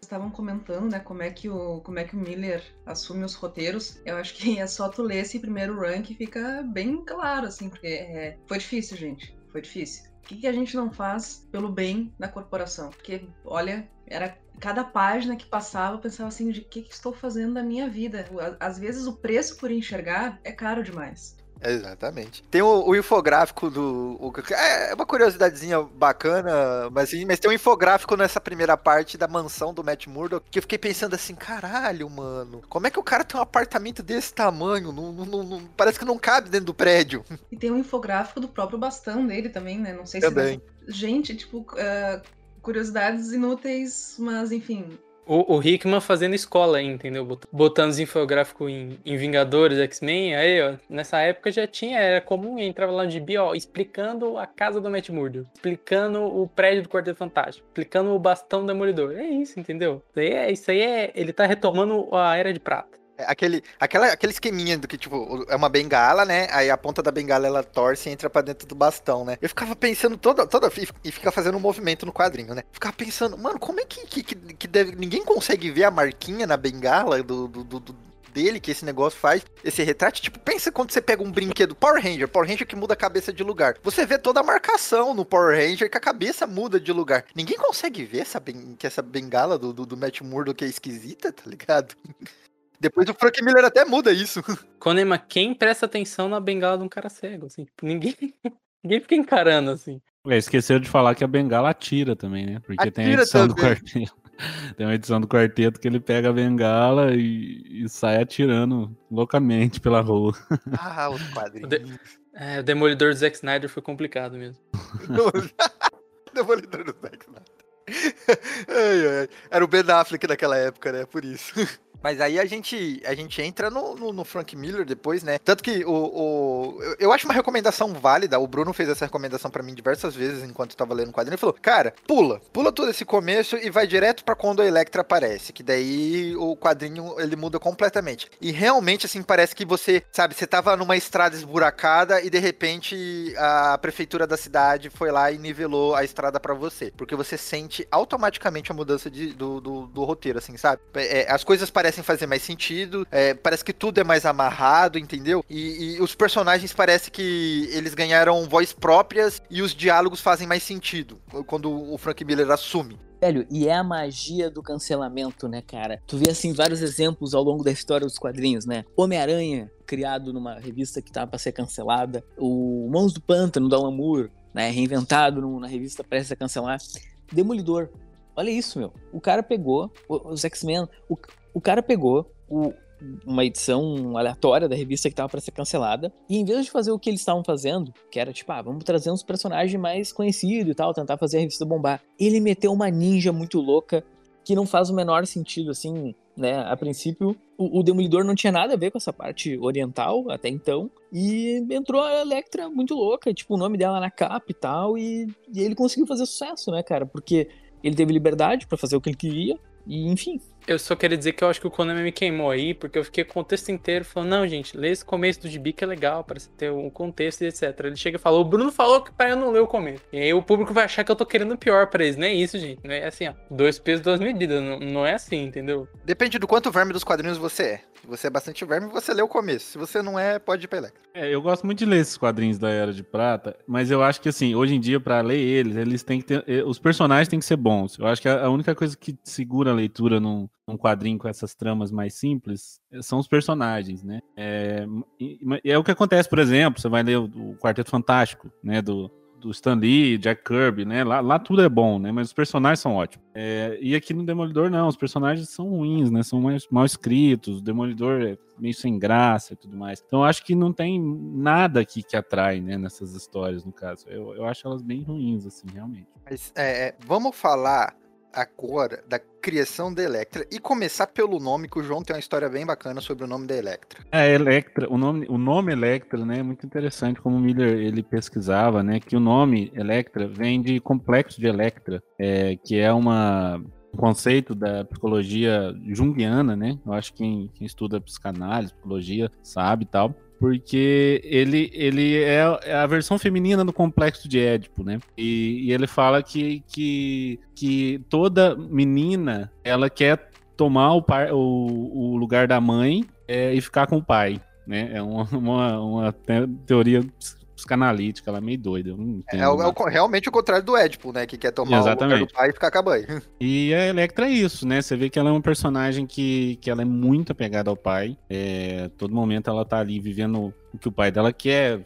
Estavam comentando, né, como é que o como é que o Miller assume os roteiros. Eu acho que é só tu ler esse primeiro run que fica bem claro, assim, porque é, foi difícil, gente. Foi difícil. O que, que a gente não faz pelo bem da corporação? Porque, olha, era cada página que passava, eu pensava assim, de que, que estou fazendo da minha vida? Às vezes o preço por enxergar é caro demais. Exatamente. Tem o, o infográfico do. o- é uma curiosidadezinha bacana, mas, mas tem um infográfico nessa primeira parte da mansão do Matt Murdock que eu fiquei pensando assim: caralho, mano, como é que o cara tem um apartamento desse tamanho? Não, não- não- parece que não cabe dentro do prédio. E tem um infográfico do próprio bastão dele também, né? Não sei Também. se. Gente, tipo, ah, curiosidades inúteis, mas enfim. O, o Hickman fazendo escola aí, entendeu? Bot- Botando os infográficos em, em Vingadores, X-Men, aí, ó, nessa época já tinha, era comum, entrava lá no gibi, ó, explicando a casa do Matt Murdock, explicando o prédio do Quarteto Fantástico, explicando o bastão do Demolidor. É isso, entendeu? Isso aí é, isso aí é ele tá retomando a Era de Prata. É Aquele, aquela, aquele esqueminha do que, tipo, é uma bengala, né? Aí a ponta da bengala ela torce e entra pra dentro do bastão, né? Eu ficava pensando toda, toda e fica fazendo um movimento no quadrinho, né? Ficava pensando, mano, como é que, que, que, que deve. Ninguém consegue ver a marquinha na bengala do, do, do- do- dele que esse negócio faz, esse retrato. Tipo, pensa quando você pega um brinquedo Power Ranger, Power Ranger que muda a cabeça de lugar. Você vê toda a marcação no Power Ranger que a cabeça muda de lugar. Ninguém consegue ver essa, que essa bengala do, do, do Matt Murdock é esquisita, tá ligado? Depois o Frank Miller até muda isso. Conema, quem presta atenção na bengala de um cara cego, assim? Tipo, ninguém, ninguém fica encarando, assim. É, esqueceu de falar que a bengala atira também, né? Porque tem a Atira edição do também. quartinho. Tem uma edição do quarteto que ele pega a bengala e, e sai atirando loucamente pela rua. Ah, os quadrinhos. É, o Demolidor do Zack Snyder foi complicado mesmo. Demolidor do Zack Snyder. Ai, ai. Era o Ben Affleck naquela época, né? Por isso. Mas aí a gente, a gente entra no, no, no Frank Miller depois, né? Tanto que o, o, eu- eu acho uma recomendação válida. O Bruno fez essa recomendação pra mim diversas vezes enquanto eu tava lendo o quadrinho. Ele falou: Cara, pula, pula todo esse começo e vai direto pra quando a Electra aparece. Que daí o quadrinho ele muda completamente. E realmente, assim, parece que você, sabe, você tava numa estrada esburacada e de repente a prefeitura da cidade foi lá e nivelou a estrada pra você. Porque você sente automaticamente a mudança de- do, do, do roteiro, assim, sabe? É, as coisas parecem fazer mais sentido, é, parece que tudo é mais amarrado, entendeu? E, e os personagens parece que eles ganharam voz próprias e os diálogos fazem mais sentido quando o Frank Miller assume. Velho, e é a magia do cancelamento, né, cara? Tu vê, assim, vários exemplos ao longo da história dos quadrinhos, né? Homem-Aranha, criado numa revista que tava pra ser cancelada. O Mãos do Pântano, do Alan Moore, né? Reinventado na revista prestes a cancelar. Demolidor. Olha isso, meu. O cara pegou, os X-Men, o cara pegou o- uma edição aleatória da revista que tava pra ser cancelada, e em vez de fazer o que eles estavam fazendo, que era tipo, ah, vamos trazer uns personagens mais conhecidos e tal, tentar fazer a revista bombar, ele meteu uma ninja muito louca que não faz o menor sentido, assim, né? A princípio, o, o Demolidor não tinha nada a ver com essa parte oriental até então, e entrou a Electra muito louca, tipo, o nome dela na capa e tal, e, e ele conseguiu fazer sucesso, né, cara? Porque ele teve liberdade pra fazer o que ele queria, e enfim. Eu só queria dizer que eu acho que o Konami me queimou aí, porque eu fiquei com o texto inteiro falando, não, gente, lê esse começo do gibi que é legal, para você ter um contexto e etc. Ele chega e fala, o Bruno falou que pra eu não ler o começo. E aí o público vai achar que eu tô querendo o pior pra eles. Não é isso, gente. Não é assim, ó. Dois pesos, duas medidas. Não, não é assim, entendeu? Depende do quanto verme dos quadrinhos você é. Se você é bastante verme, você lê o começo. Se você não é, pode ir pra Electra. É, eu gosto muito de ler esses quadrinhos da Era de Prata, mas eu acho que assim, hoje em dia, pra ler eles, eles têm que ter. eh, Os personagens têm que ser bons. Eu acho que a a única coisa que segura a leitura num, num quadrinho com essas tramas mais simples eh, são os personagens, né? É, é o que acontece, por exemplo, você vai ler o, Quarteto Fantástico, né? Do, do Stan Lee, Jack Kirby, né? Lá, lá tudo é bom, né? Mas os personagens são ótimos. É, e aqui no Demolidor, não, os personagens são ruins, né? São mais mal escritos, o Demolidor é meio sem graça e tudo mais. Então acho que não tem nada aqui que atrai, né? Nessas histórias, no caso. Eu, eu acho elas bem ruins, assim, realmente. Mas é, vamos falar agora da criação da Electra e começar pelo nome, que o João tem uma história bem bacana sobre o nome da Electra. É, Electra, o nome, o nome Electra, né, é muito interessante como o Miller ele pesquisava, né, que o nome Electra vem de complexo de Electra, é, que é uma um conceito da psicologia junguiana, né? Eu acho que quem, quem estuda psicanálise, psicologia, sabe e tal. Porque ele, ele é é a versão feminina do complexo de Édipo, né? E, e ele fala que, que, que toda menina ela quer tomar o, par, o, o lugar da mãe é, e ficar com o pai, né? É uma, uma, uma te- teoria psicanalítica, ela é meio doida. É, o- é o nada. co- realmente o contrário do Édipo, né? Que quer tomar o lugar Exatamente. do pai e ficar com a mãe. E a Electra é isso, né? Você vê que ela é um personagem que, que ela é muito apegada ao pai. É, todo momento ela tá ali vivendo o que o pai dela quer,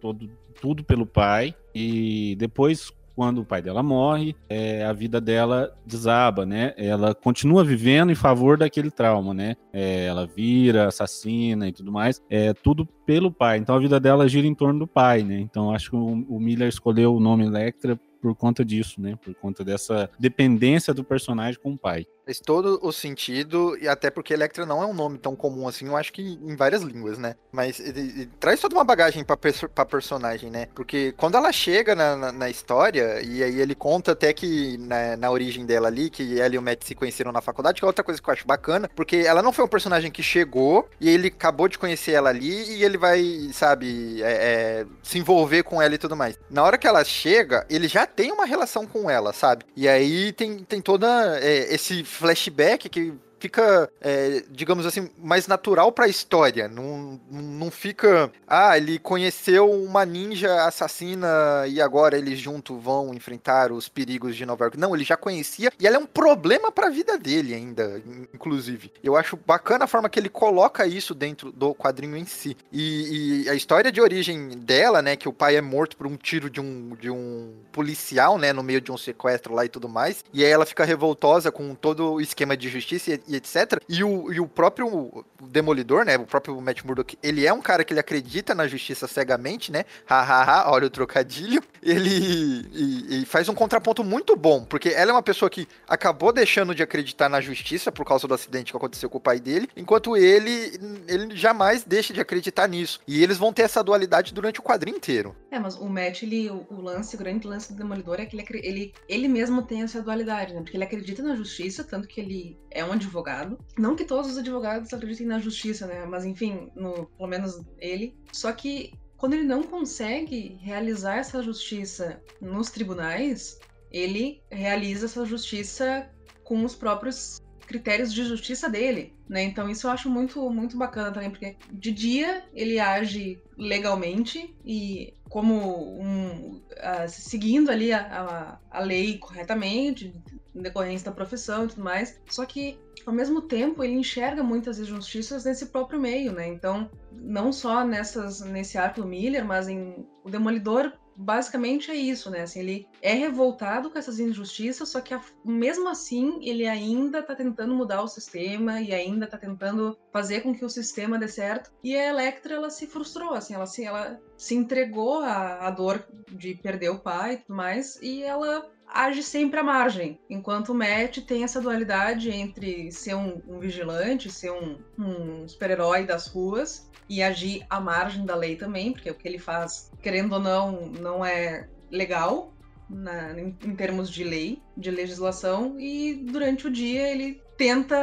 todo, tudo pelo pai. E depois, quando o pai dela morre, é, a vida dela desaba, né? Ela continua vivendo em favor daquele trauma, né? É, ela vira assassina e tudo mais. É tudo pelo pai. Então a vida dela gira em torno do pai, né? Então acho que o, o Miller escolheu o nome Electra por conta disso, né? Por conta dessa dependência do personagem com o pai. Faz todo o sentido, e até porque Electra não é um nome tão comum assim, eu acho que em várias línguas, né? Mas ele, ele traz toda uma bagagem pra, perso- pra personagem, né? Porque quando ela chega na, na, na história, e aí ele conta até que na, na origem dela ali, que ela e o Matt se conheceram na faculdade, que é outra coisa que eu acho bacana, porque ela não foi um personagem que chegou, e ele acabou de conhecer ela ali, e ele vai, sabe, é, é, se envolver com ela e tudo mais. Na hora que ela chega, ele já tem uma relação com ela, sabe? E aí tem, tem toda é, esse flashback que fica, é, digamos assim, mais natural pra história. Não, não fica. Ah, ele conheceu uma ninja assassina e agora eles juntos vão enfrentar os perigos de Nova York. Não, ele já conhecia e ela é um problema pra vida dele ainda, inclusive. Eu acho bacana a forma que ele coloca isso dentro do quadrinho em si. E, e a história de origem dela, né, que o pai é morto por um tiro de um, de um policial, né, no meio de um sequestro lá e tudo mais. E aí ela fica revoltosa com todo o esquema de justiça e, etc. E o, e o próprio Demolidor, né, o próprio Matt Murdock, ele é um cara que ele acredita na justiça cegamente, né? Hahaha, olha o trocadilho. Ele e, e faz um contraponto muito bom, porque ela é uma pessoa que acabou deixando de acreditar na justiça por causa do acidente que aconteceu com o pai dele, enquanto ele, ele jamais deixa de acreditar nisso. E eles vão ter essa dualidade durante o quadrinho inteiro. É, mas o Matt, ele, o, o lance, o grande lance do Demolidor é que ele, ele, ele mesmo tem essa dualidade, né? Porque ele acredita na justiça, tanto que ele é um advogado. Não que todos os advogados acreditem na justiça, né? Mas enfim, no, pelo menos ele. Só que quando ele não consegue realizar essa justiça nos tribunais, ele realiza essa justiça com os próprios critérios de justiça dele, né? Então isso eu acho muito muito bacana também, porque de dia ele age legalmente e como um, uh, seguindo ali a, a, a lei corretamente, decorrência da profissão e tudo mais. Só que, ao mesmo tempo, ele enxerga muitas injustiças nesse próprio meio, né? Então, não só nessas, nesse arco do Miller, mas em o Demolidor basicamente é isso, né? Assim, ele é revoltado com essas injustiças, só que a, mesmo assim ele ainda tá tentando mudar o sistema e ainda tá tentando fazer com que o sistema dê certo. E a Electra, ela se frustrou, assim, ela se, ela se entregou à, à dor de perder o pai e tudo mais, e ela age sempre à margem, enquanto o Matt tem essa dualidade entre ser um, um vigilante, ser um, um super-herói das ruas e agir à margem da lei também, porque o que ele faz, querendo ou não, não é legal na, em, em termos de lei, de legislação, e durante o dia ele tenta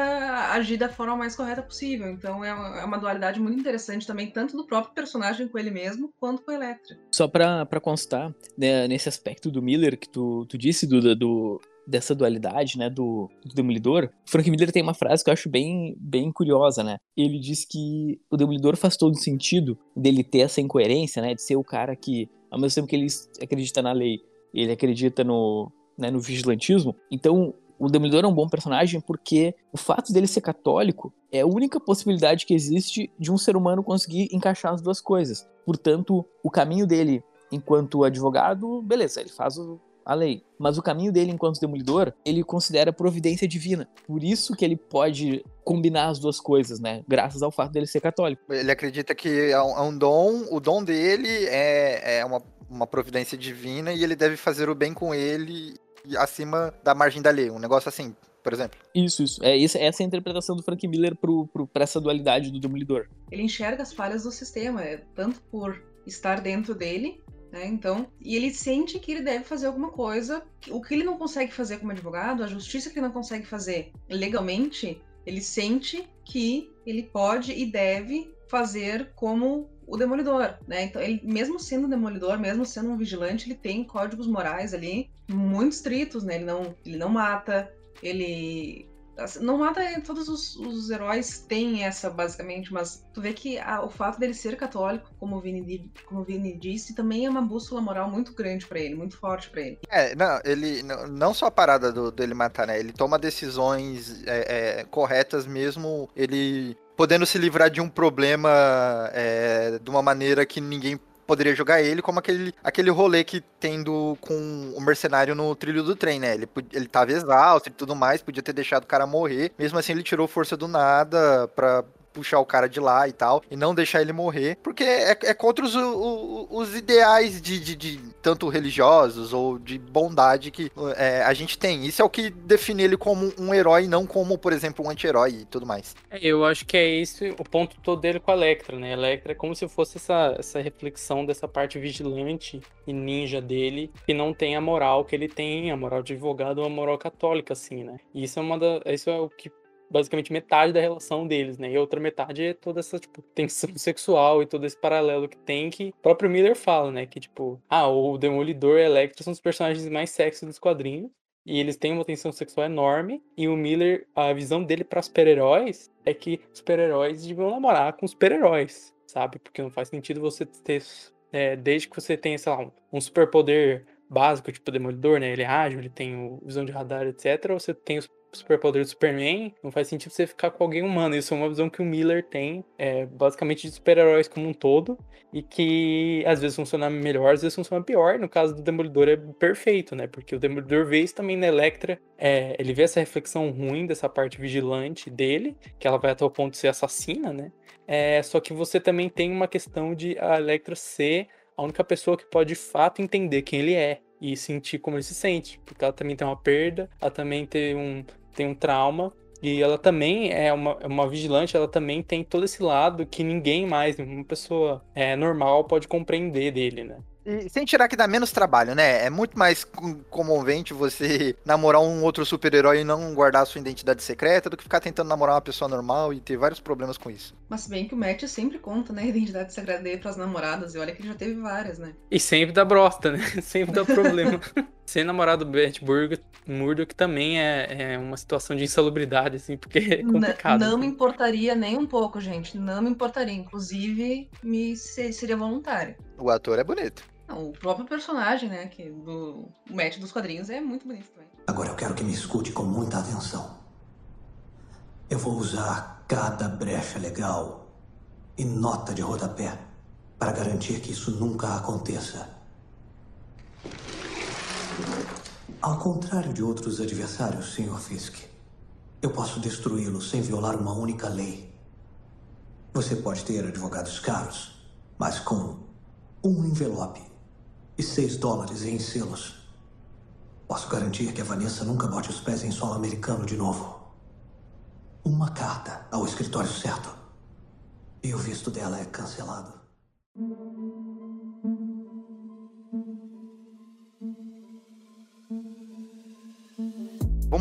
agir da forma mais correta possível. Então é uma, é uma, dualidade muito interessante também, tanto do próprio personagem com ele mesmo, quanto com a Electra. Só pra constar, né, nesse aspecto do Miller que tu, tu disse, do, do, dessa dualidade, né, do, do Demolidor, Frank Miller tem uma frase que eu acho bem, bem curiosa, né? Ele diz que o Demolidor faz todo sentido dele ter essa incoerência, né, de ser o cara que, ao mesmo tempo que ele acredita na lei, ele acredita no, né, no vigilantismo. Então, o Demolidor é um bom personagem porque o fato dele ser católico é a única possibilidade que existe de um ser humano conseguir encaixar as duas coisas. Portanto, o caminho dele enquanto advogado, beleza, ele faz o, a lei. Mas o caminho dele enquanto demolidor, ele considera providência divina. Por isso que ele pode combinar as duas coisas, né? Graças ao fato dele ser católico. Ele acredita que é um, é dom, o dom dele é, é uma, uma providência divina e ele deve fazer o bem com ele acima da margem da lei, um negócio assim, por exemplo. Isso, isso. É, isso, essa é a interpretação do Frank Miller pro, pro, pra essa dualidade do Demolidor. Ele enxerga as falhas do sistema, é, tanto por estar dentro dele, né, então, e ele sente que ele deve fazer alguma coisa, o que ele não consegue fazer como advogado, a justiça que ele não consegue fazer legalmente, ele sente que ele pode e deve fazer como o demolidor, né? Então, ele, mesmo sendo demolidor, mesmo sendo um vigilante, ele tem códigos morais ali muito estritos, né? Ele não, ele não mata, ele assim, não mata todos os, os, heróis têm essa basicamente, mas tu vê que a, o fato dele ser católico, como o Vini, como o Vini disse, também é uma bússola moral muito grande para ele, muito forte para ele. É, não, ele não só a parada do, dele matar, né? Ele toma decisões é, é, corretas mesmo. Ele podendo se livrar de um problema é, de uma maneira que ninguém poderia jogar ele, como aquele, aquele rolê que tendo com o mercenário no trilho do trem, né? Ele, ele tava exausto e tudo mais, podia ter deixado o cara morrer. Mesmo assim, ele tirou força do nada pra puxar o cara de lá e tal, e não deixar ele morrer, porque é, é contra os, os, os ideais de, de, de, tanto religiosos ou de bondade que é, a gente tem. Isso é o que define ele como um herói, não como, por exemplo, um anti-herói e tudo mais. É, eu acho que é esse o ponto todo dele com a Electra, né? A Electra é como se fosse essa, essa reflexão dessa parte vigilante e ninja dele, que não tem a moral que ele tem, a moral de advogado, a moral católica, assim, né? E isso é uma da, isso é o que basicamente metade da relação deles, né? E a outra metade é toda essa, tipo, tensão sexual e todo esse paralelo que tem que o próprio Miller fala, né? Que, tipo, ah, o Demolidor e a Electra são os personagens mais sexy dos quadrinhos. e eles têm uma tensão sexual enorme. E o Miller, a visão dele para super-heróis é que super-heróis deviam namorar com super-heróis, sabe? Porque não faz sentido você ter, é, desde que você tenha, sei lá, um, um superpoder básico, tipo Demolidor, né? Ele é ágil, ele tem o visão de radar, etc. Ou você tem os superpoder do Superman, não faz sentido você ficar com alguém humano. Isso é uma visão que o Miller tem, é, basicamente, de super-heróis como um todo, e que às vezes funciona melhor, às vezes funciona pior. No caso do Demolidor é perfeito, né? Porque o Demolidor vê isso também na Electra, é, ele vê essa reflexão ruim dessa parte vigilante dele, que ela vai até o ponto de ser assassina, né? É, só que você também tem uma questão de a Electra ser a única pessoa que pode de fato entender quem ele é e sentir como ele se sente, porque ela também tem uma perda, ela também tem um, tem um trauma. E ela também é uma, é uma vigilante, ela também tem todo esse lado que ninguém mais, uma pessoa é, normal, pode compreender dele, né? E sem tirar que dá menos trabalho, né? É muito mais comovente você namorar um outro super-herói e não guardar a sua identidade secreta do que ficar tentando namorar uma pessoa normal e ter vários problemas com isso. Mas bem que o Matt sempre conta, né, a identidade secreta dele pras namoradas, e olha que ele já teve várias, né? E sempre dá brosta, né? Sempre dá problema. Ser namorado do Bert Murdock também é, é, uma situação de insalubridade, assim, porque é complicado. Não, não assim. me importaria nem um pouco, gente. Não me importaria. Inclusive, me seria voluntário. O ator é bonito. Não, o próprio personagem, né, que do o Matt dos quadrinhos é muito bonito também. Agora eu quero que me escute com muita atenção. Eu vou usar cada brecha legal e nota de rodapé para garantir que isso nunca aconteça. Ao contrário de outros adversários, Sr. Fisk, eu posso destruí-lo sem violar uma única lei. Você pode ter advogados caros, mas com um envelope e seis dólares em selos. Posso garantir que a Vanessa nunca bote os pés em solo americano de novo. Uma carta ao escritório certo. E o visto dela é cancelado.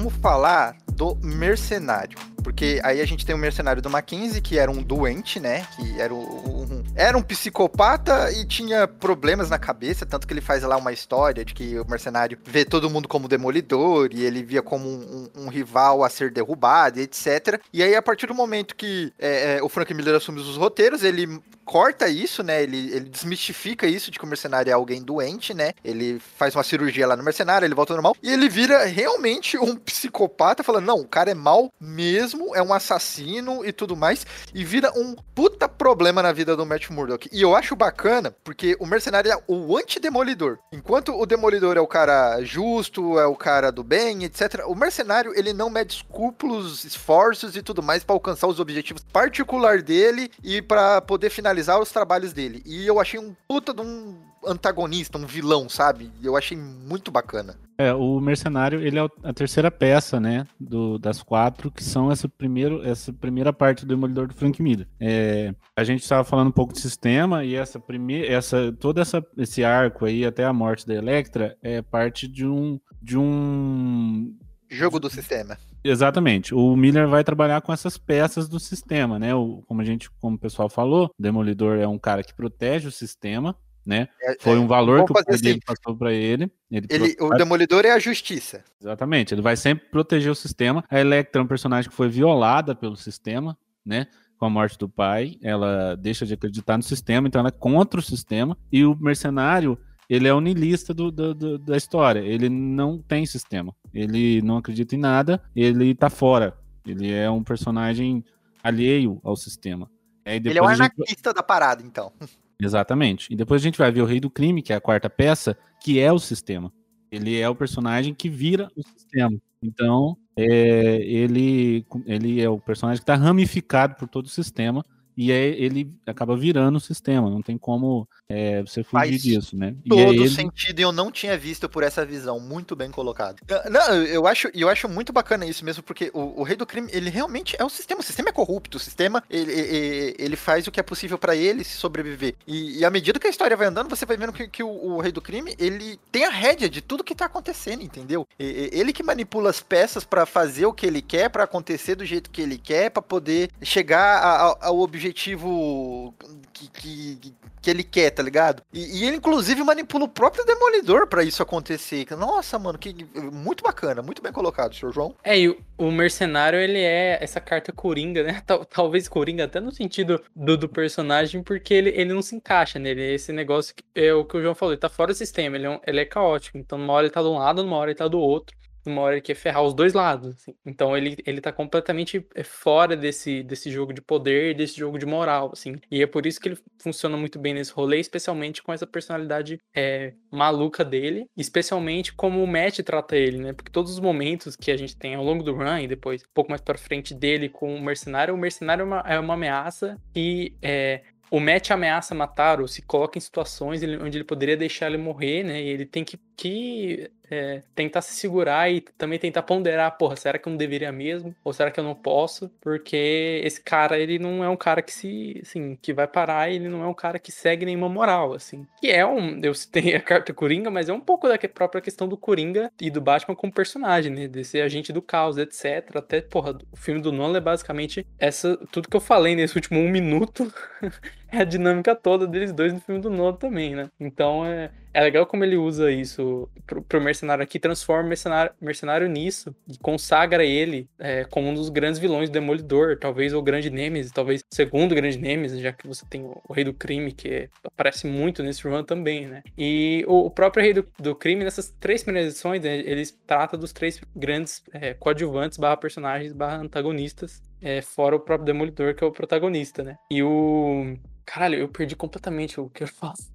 Vamos falar do mercenário. Porque aí a gente tem o mercenário do Mackenzie, que era um doente, né? Que era um, era um psicopata e tinha problemas na cabeça, tanto que ele faz lá uma história de que o mercenário vê todo mundo como demolidor e ele via como um, um, um rival a ser derrubado, etc. E aí, a partir do momento que é, é, o Frank Miller assume os roteiros, ele corta isso, né? Ele, ele desmistifica isso de que o mercenário é alguém doente, né? Ele faz uma cirurgia lá no mercenário, ele volta ao normal. E ele vira realmente um psicopata, falando: não, o cara é mal mesmo, é um assassino e tudo mais. E vira um puta problema na vida do Matt Murdock. E eu acho bacana, porque o mercenário é o antidemolidor. Enquanto o demolidor é o cara justo, é o cara do bem, etc. O mercenário, ele não mede escrúpulos, esforços e tudo mais para alcançar os objetivos particular dele e para poder finalizar os trabalhos dele. E eu achei um puta de um antagonista, um vilão, sabe? Eu achei muito bacana. É, o Mercenário, ele é a terceira peça, né, do, das quatro, que são essa, primeiro, essa primeira parte do Demolidor do Frank Miller. É, a gente estava falando um pouco de sistema, e essa primeira, essa, todo essa, esse arco aí, até a morte da Electra, é parte de um, de um... Jogo do sistema. Exatamente. O Miller vai trabalhar com essas peças do sistema, né? O, como a gente, como o pessoal falou, o Demolidor é um cara que protege o sistema, né? É, Foi um valor que o pai assim. passou para ele. Ele, ele o Demolidor é a justiça. Exatamente. Ele vai sempre proteger o sistema. A Electra é um personagem que foi violada pelo sistema, né? Com a morte do pai, ela deixa de acreditar no sistema, então ela é contra o sistema. E o mercenário ele é o niilista do, do, do, da história. Ele não tem sistema. Ele não acredita em nada. Ele tá fora. Ele é um personagem alheio ao sistema. ele é o anarquista gente... da parada, então. Exatamente. E depois a gente vai ver o Rei do Crime, que é a quarta peça, que é o sistema. Ele é o personagem que vira o sistema. Então, é, ele, ele é o personagem que está ramificado por todo o sistema e é, ele acaba virando o sistema, não tem como é, você fugir Faz disso, né? Todo e é ele... sentido, eu não tinha visto por essa visão, muito bem colocado. Não, eu acho, eu acho muito bacana isso mesmo, porque o, o Rei do Crime, ele realmente é o sistema, o sistema é corrupto, o sistema, ele, ele, ele faz o que é possível para ele sobreviver. E, e, à medida que a história vai andando, você vai vendo que, que o, o, Rei do Crime, ele tem a rédea de tudo que tá acontecendo, entendeu? E, ele que manipula as peças para fazer o que ele quer, para acontecer do jeito que ele quer, para poder chegar ao objetivo objetivo que, que, que ele quer, tá ligado? E, e ele, inclusive, manipula o próprio Demolidor pra isso acontecer. Nossa, mano, que muito bacana, muito bem colocado, senhor João. É, e o, mercenário, ele é essa carta coringa, né? Tal- Talvez coringa até no sentido do, do personagem, porque ele, ele não se encaixa nele. Esse negócio que é o que o João falou, ele tá fora do sistema, ele é, um- ele é caótico. Então, numa hora ele tá de um lado, numa hora ele tá do outro. Numa hora ele quer ferrar os dois lados. assim. Então ele, ele tá completamente é, fora desse, desse jogo de poder, desse jogo de moral, assim. E é por isso que ele funciona muito bem nesse rolê, especialmente com essa personalidade é, maluca dele, especialmente como o Matt trata ele, né? Porque todos os momentos que a gente tem ao longo do run e depois um pouco mais pra frente dele com o mercenário, o mercenário é uma, é uma ameaça e é, o Matt ameaça matar ou se coloca em situações onde ele poderia deixar ele morrer, né? E ele tem que, que é, tentar se segurar e também tentar ponderar, porra, será que eu não deveria mesmo? Ou será que eu não posso? Porque esse cara, ele não é um cara que se, assim, que vai parar, ele não é um cara que segue nenhuma moral, assim. Que é um, eu citei a carta Coringa, mas é um pouco da própria questão do Coringa e do Batman como personagem, né? Desse agente do caos, etc. Até, porra, o filme do Nolan é basicamente essa, tudo que eu falei nesse último um minuto é a dinâmica toda deles dois no filme do Nolan também, né? Então é, é legal como ele usa isso pro, pro mercenário aqui, transforma o mercenário, mercenário nisso e consagra ele é, como um dos grandes vilões do Demolidor, talvez o grande Nemesis, talvez o segundo grande Nemesis, já que você tem o, o Rei do Crime, que é- aparece muito nesse run também, né? E o, o próprio Rei do, do Crime, nessas três primeiras edições, né, eles trata dos três grandes é, coadjuvantes barra personagens barra antagonistas, é, fora o próprio Demolidor, que é o protagonista, né? E o... Caralho, eu perdi completamente o que eu faço.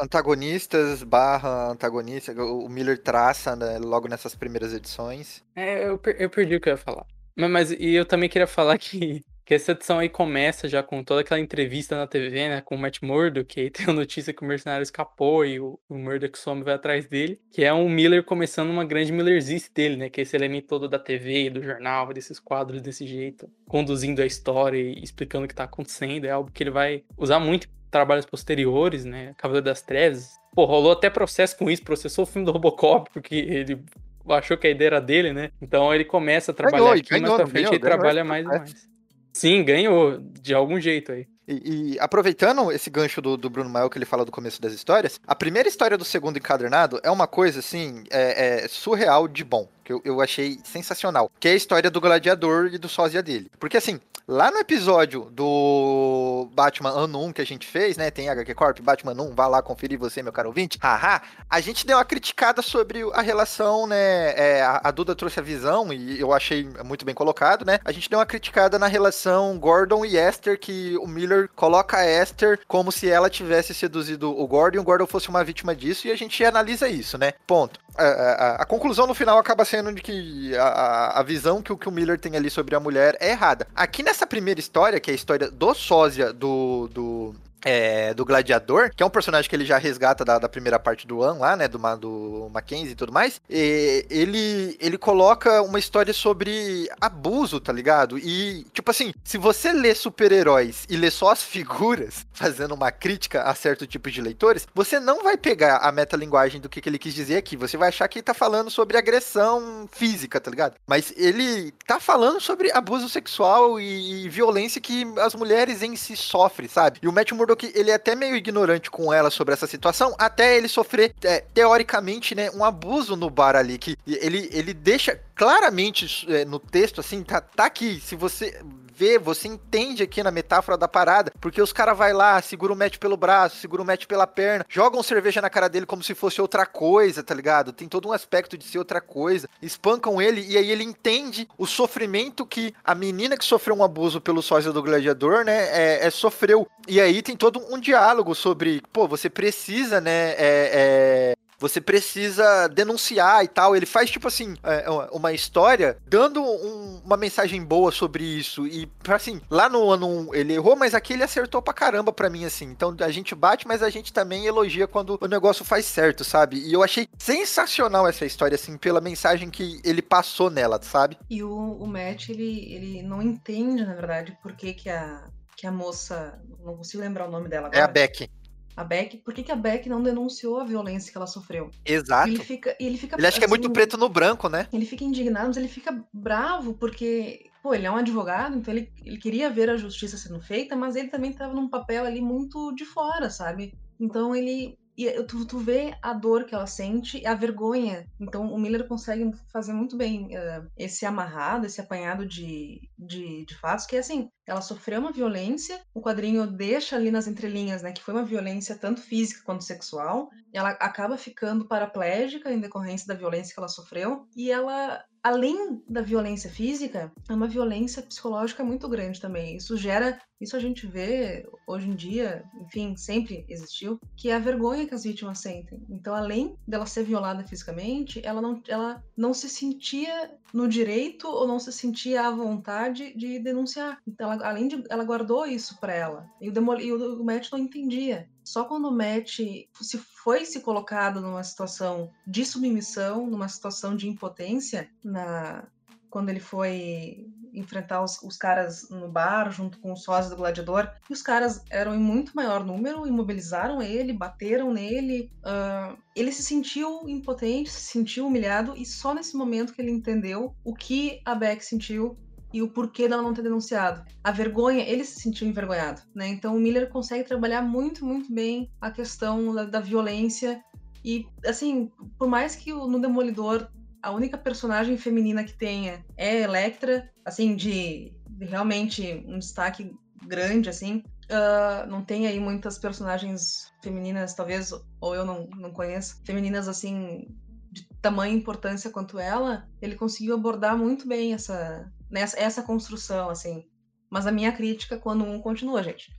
Antagonistas barra antagonista, o Miller traça né, logo nessas primeiras edições. É, eu, per- eu perdi o que eu ia falar. Mas, mas- e eu também queria falar que, que essa edição aí começa já com toda aquela entrevista na TV, né? Com o Matt Murdock, que aí tem a notícia que o mercenário escapou e o, o Murdock some vai atrás dele. Que é um Miller começando uma grande Millerzice dele, né? Que é esse elemento todo da TV, do jornal, desses quadros desse jeito. Conduzindo a história e explicando o que tá acontecendo. É algo que ele vai usar muito trabalhos posteriores, né? Cavaleiro das Trevas. Pô, rolou até processo com isso, processou o filme do Robocop, porque ele achou que a ideia era dele, né? Então ele começa a trabalhar Ganhou, aqui, mas ganhou, pra não frente ganhou? ele Ganhou trabalha mais e mais. Sim, ganhou, de algum jeito aí. E, e aproveitando esse gancho do, do Bruno Mael que ele fala do começo das histórias, a primeira história do segundo encadernado é uma coisa assim, é, é surreal de bom, que eu, eu achei sensacional, que é a história do gladiador e do sósia dele. Porque assim, lá no episódio do Batman Ano 1 que a gente fez, né, tem HQ Corp, Batman 1, vá lá conferir você, meu caro ouvinte, haha, a gente deu uma criticada sobre a relação, né, é, a, Duda trouxe a visão e eu achei muito bem colocado, né, a gente deu uma criticada na relação Gordon e Esther, que o Miller coloca a Esther como se ela tivesse seduzido o Gordon e o Gordon fosse uma vítima disso, e a gente analisa isso, né? Ponto. A, a- a conclusão no final acaba sendo de que a, a- a visão que, o- que o Miller tem ali sobre a mulher é errada. Aqui nessa primeira história, que é a história do sósia do. do é, do Gladiador, que é um personagem que ele já resgata da, da primeira parte do One lá, né, do, do Mackenzie e tudo mais, e ele, ele coloca uma história sobre abuso, tá ligado? E, tipo assim, se você lê super-heróis e lê só as figuras, fazendo uma crítica a certo tipo de leitores, você não vai pegar a metalinguagem do que, que ele quis dizer aqui. Você vai achar que ele tá falando sobre agressão física, tá ligado? Mas ele tá falando sobre abuso sexual e, e violência que as mulheres em si sofrem, sabe? E o Matt Murdock, ele é até meio ignorante com ela sobre essa situação, até ele sofrer, é, teoricamente, né, um abuso no bar ali, que ele, ele deixa claramente é, no texto, assim, tá, tá aqui, se você vê, você entende aqui na metáfora da parada, porque os caras vai lá, segura o Matt pelo braço, segura o Matt pela perna, jogam cerveja na cara dele como se fosse outra coisa, tá ligado? Tem todo um aspecto de ser outra coisa, espancam ele e aí ele entende o sofrimento que a menina que sofreu um abuso pelo sósia do gladiador, né, é, é, sofreu. E aí tem todo um diálogo sobre, pô, você precisa, né, é, é, você precisa denunciar e tal. Ele faz, tipo assim, é, uma- uma história dando um- uma mensagem boa sobre isso. E, assim, lá no ano 1 ele errou, mas aqui ele acertou pra caramba pra mim, assim. Então a gente bate, mas a gente também elogia quando o negócio faz certo, sabe? E eu achei sensacional essa história, assim, pela mensagem que ele passou nela, sabe? E o, o Matt, ele, ele não entende, na verdade, por que, que, a, que a moça. Não consigo lembrar o nome dela agora. É a Beck. A Beck. Por que, que a Beck não denunciou a violência que ela sofreu? Exato. Ele fica. Ele, fica, Ele acha que é muito assim, preto no branco, né? Ele fica indignado, mas ele fica bravo porque, pô, ele é um advogado, então ele, ele queria ver a justiça sendo feita, mas ele também estava num papel ali muito de fora, sabe? Então ele e tu, tu vê a dor que ela sente, a vergonha. Então o Miller consegue fazer muito bem uh, esse amarrado, esse apanhado de, de, de fatos, que é assim, ela sofreu uma violência, o quadrinho deixa ali nas entrelinhas, né, que foi uma violência tanto física quanto sexual, ela acaba ficando paraplégica em decorrência da violência que ela sofreu, e ela além da violência física, é uma violência psicológica muito grande também. Isso gera, isso a gente vê hoje em dia, enfim, sempre existiu, que é a vergonha que as vítimas sentem. Então, além dela ser violada fisicamente, ela não, ela não se sentia no direito ou não se sentia à vontade de denunciar. Então, ela, além de, ela guardou isso para ela. E o, Demol, e o, o Matt não entendia. Só quando o Matt se foi se colocado numa situação de submissão, numa situação de impotência, na quando ele foi enfrentar os, os, caras no bar junto com os sócios do gladiador, e os caras eram em muito maior número, imobilizaram ele, bateram nele, uh, ele se sentiu impotente, se sentiu humilhado, e só nesse momento que ele entendeu o que a Beck sentiu e o porquê dela não ter denunciado. A vergonha, ele se sentiu envergonhado, né? Então o Miller consegue trabalhar muito, muito bem a questão da, da violência e, assim, por mais que no Demolidor a única personagem feminina que tenha é Electra, assim, de, de realmente um destaque grande, assim, uh, não tem aí muitas personagens femininas, talvez, ou eu não, não conheço, femininas, assim, de tamanha importância quanto ela, ele conseguiu abordar muito bem essa, nessa essa construção, assim. Mas a minha crítica quando um continua, gente.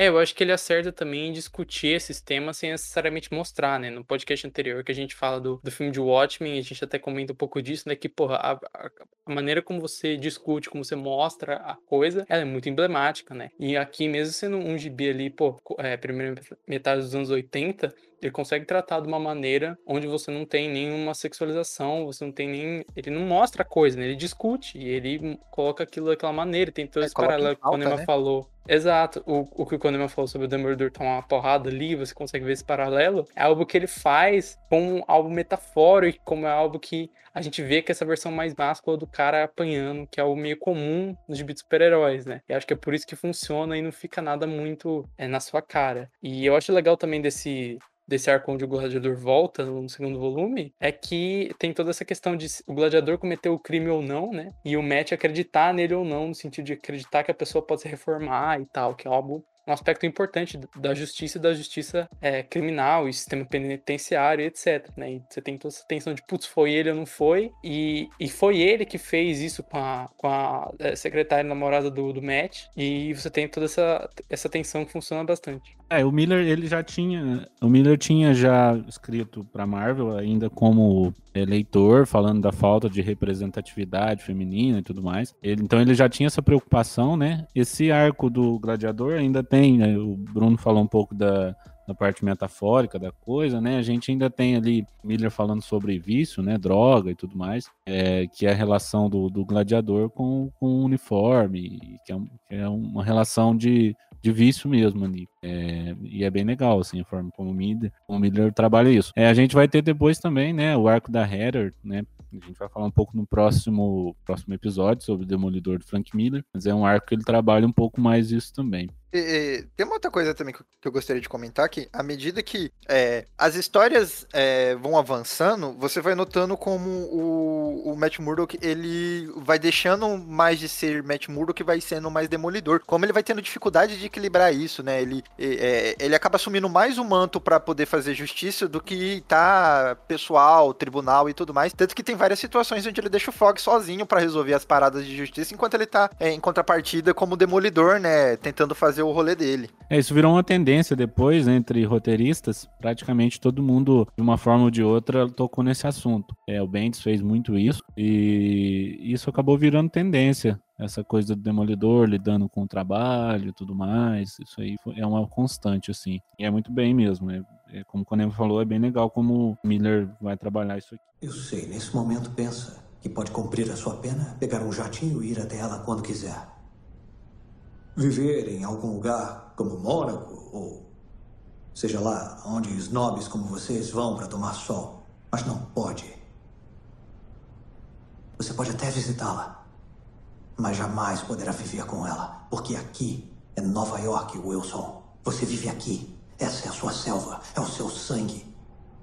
É, eu acho que ele acerta também em discutir esses temas sem necessariamente mostrar, né? No podcast anterior que a gente fala do, do filme de Watchmen, a gente até comenta um pouco disso, né? Que, porra, a, a, a maneira como você discute, como você mostra a coisa, ela é muito emblemática, né? E aqui, mesmo sendo um gibi ali, pô, é, primeira metade dos anos 80, ele consegue tratar de uma maneira onde você não tem nenhuma sexualização, você não tem nem. Ele não mostra a coisa, né? Ele discute e ele coloca aquilo daquela maneira. Tem todo é, esse paralelo que o Nema né? falou Exato. O, o que o Konema falou sobre o Dumbledore tomar uma porrada ali, você consegue ver esse paralelo. É algo que ele faz com algo metafórico, como é algo que a gente vê que essa versão mais máscula do cara apanhando, que é algo meio comum nos gibi de super-heróis, né? E acho que é por isso que funciona e não fica nada muito é, na sua cara. E eu acho legal também desse, desse arco onde o gladiador volta no segundo volume é que tem toda essa questão de o gladiador cometeu o crime ou não, né? E o Matt acreditar nele ou não, no sentido de acreditar que a pessoa pode se reformar e tal, que é algo um aspecto importante da justiça e da justiça é, criminal e sistema penitenciário, etc. Né? E você tem toda essa tensão de, putz, foi ele ou não foi? E, e foi ele que fez isso com a, com a é, secretária namorada do, do Matt. E você tem toda essa, essa tensão que funciona bastante. É, o Miller, ele já tinha. O Miller tinha já escrito para Marvel, ainda como leitor, falando da falta de representatividade feminina e tudo mais. Ele, então ele já tinha essa preocupação, né? Esse arco do Gladiador ainda tem, né? o Bruno falou um pouco da, da parte metafórica da coisa, né? A gente ainda tem ali Miller falando sobre vício, né? Droga e tudo mais, é, que é a relação do, do gladiador com, com o uniforme, que é, que é uma relação de de vício mesmo ali. É, e é bem legal, assim, a forma como o Miller, como Miller trabalha isso. É, a gente vai ter depois também, né, o arco da Heather, né, a gente vai falar um pouco no próximo, próximo episódio sobre o Demolidor do Frank Miller, mas é um arco que ele trabalha um pouco mais isso também. E, e, tem uma outra coisa também que, eu gostaria de comentar, que à medida que é, as histórias é, vão avançando, você vai notando como o, o Matt Murdock, ele vai deixando mais de ser Matt Murdock, vai sendo mais demolidor. Como ele vai tendo dificuldade de equilibrar isso, né? Ele, é, ele acaba assumindo mais o manto para poder fazer justiça do que tá pessoal, tribunal e tudo mais. Tanto que tem várias situações onde ele deixa o Fog sozinho para resolver as paradas de justiça, enquanto ele tá é, em contrapartida como demolidor, né? Tentando fazer o rolê dele. É, isso virou uma tendência depois né, entre roteiristas. Praticamente todo mundo, de uma forma ou de outra, tocou nesse assunto. É, o Bendis fez muito isso e isso acabou virando tendência essa coisa do demolidor lidando com o trabalho e tudo mais, isso aí é uma constante, assim. E é muito bem mesmo. É, é, como o Conem falou, é bem legal como o Miller vai trabalhar isso aqui. Eu sei, nesse momento pensa que pode cumprir a sua pena, pegar um jatinho e ir até ela quando quiser. Viver em algum lugar como Mônaco ou seja lá onde snobs como vocês vão para tomar sol, mas não pode. Você pode até visitá-la mas jamais poderá viver com ela, porque aqui é Nova York, Wilson. Você vive aqui. Essa é a sua selva, é o seu sangue,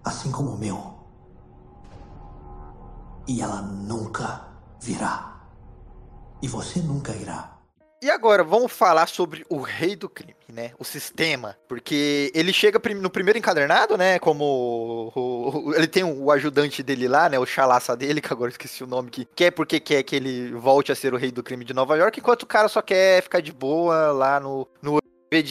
assim como o meu. E ela nunca virá. E você nunca irá. E agora, vamos falar sobre o rei do crime, né? O sistema. Porque ele chega no primeiro encadernado, né? Como. o- o- ele tem o ajudante dele lá, né? O chalaça dele, que agora esqueci o nome, que quer porque quer que ele volte a ser o rei do crime de Nova York, enquanto o cara só quer ficar de boa lá no. no de,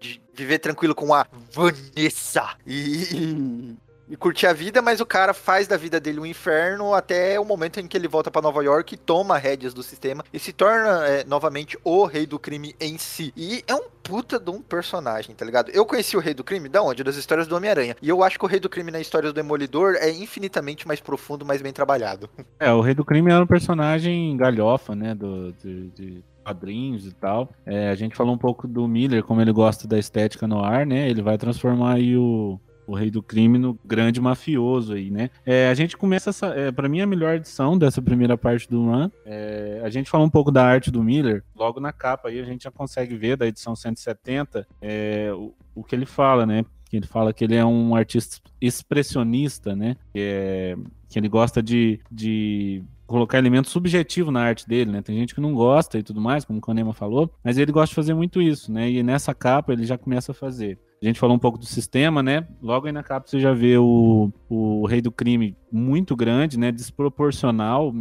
de viver tranquilo com a Vanessa. E. e- e curtir a vida, mas o cara faz da vida dele um inferno até o momento em que ele volta pra Nova York, toma rédeas do sistema e se torna é, novamente o rei do crime em si. E é um puta de um personagem, tá ligado? Eu conheci o rei do crime da onde? Das histórias do Homem-Aranha. E eu acho que o rei do crime na história do Demolidor é infinitamente mais profundo, mais bem trabalhado. É, o Rei do Crime era um personagem galhofa, né? Do, de, de quadrinhos e tal. É, a gente falou um pouco do Miller, como ele gosta da estética no ar, né? Ele vai transformar aí o, o Rei do Crime no grande mafioso aí, né? É, a gente começa essa. É, para mim, a melhor edição dessa primeira parte do run. É, a gente falou um pouco da arte do Miller. Logo na capa aí a gente já consegue ver da edição 170 é, o, o que ele fala, né? Que ele fala que ele é um artista expressionista, né? Que, é, que ele gosta de, de colocar elemento subjetivo na arte dele, né? Tem gente que não gosta e tudo mais, como o Konema falou, mas ele gosta de fazer muito isso, né? E nessa capa ele já começa a fazer. A gente falou um pouco do sistema, né? Logo aí na capa você já vê o, o rei do crime muito grande, né? Desproporcional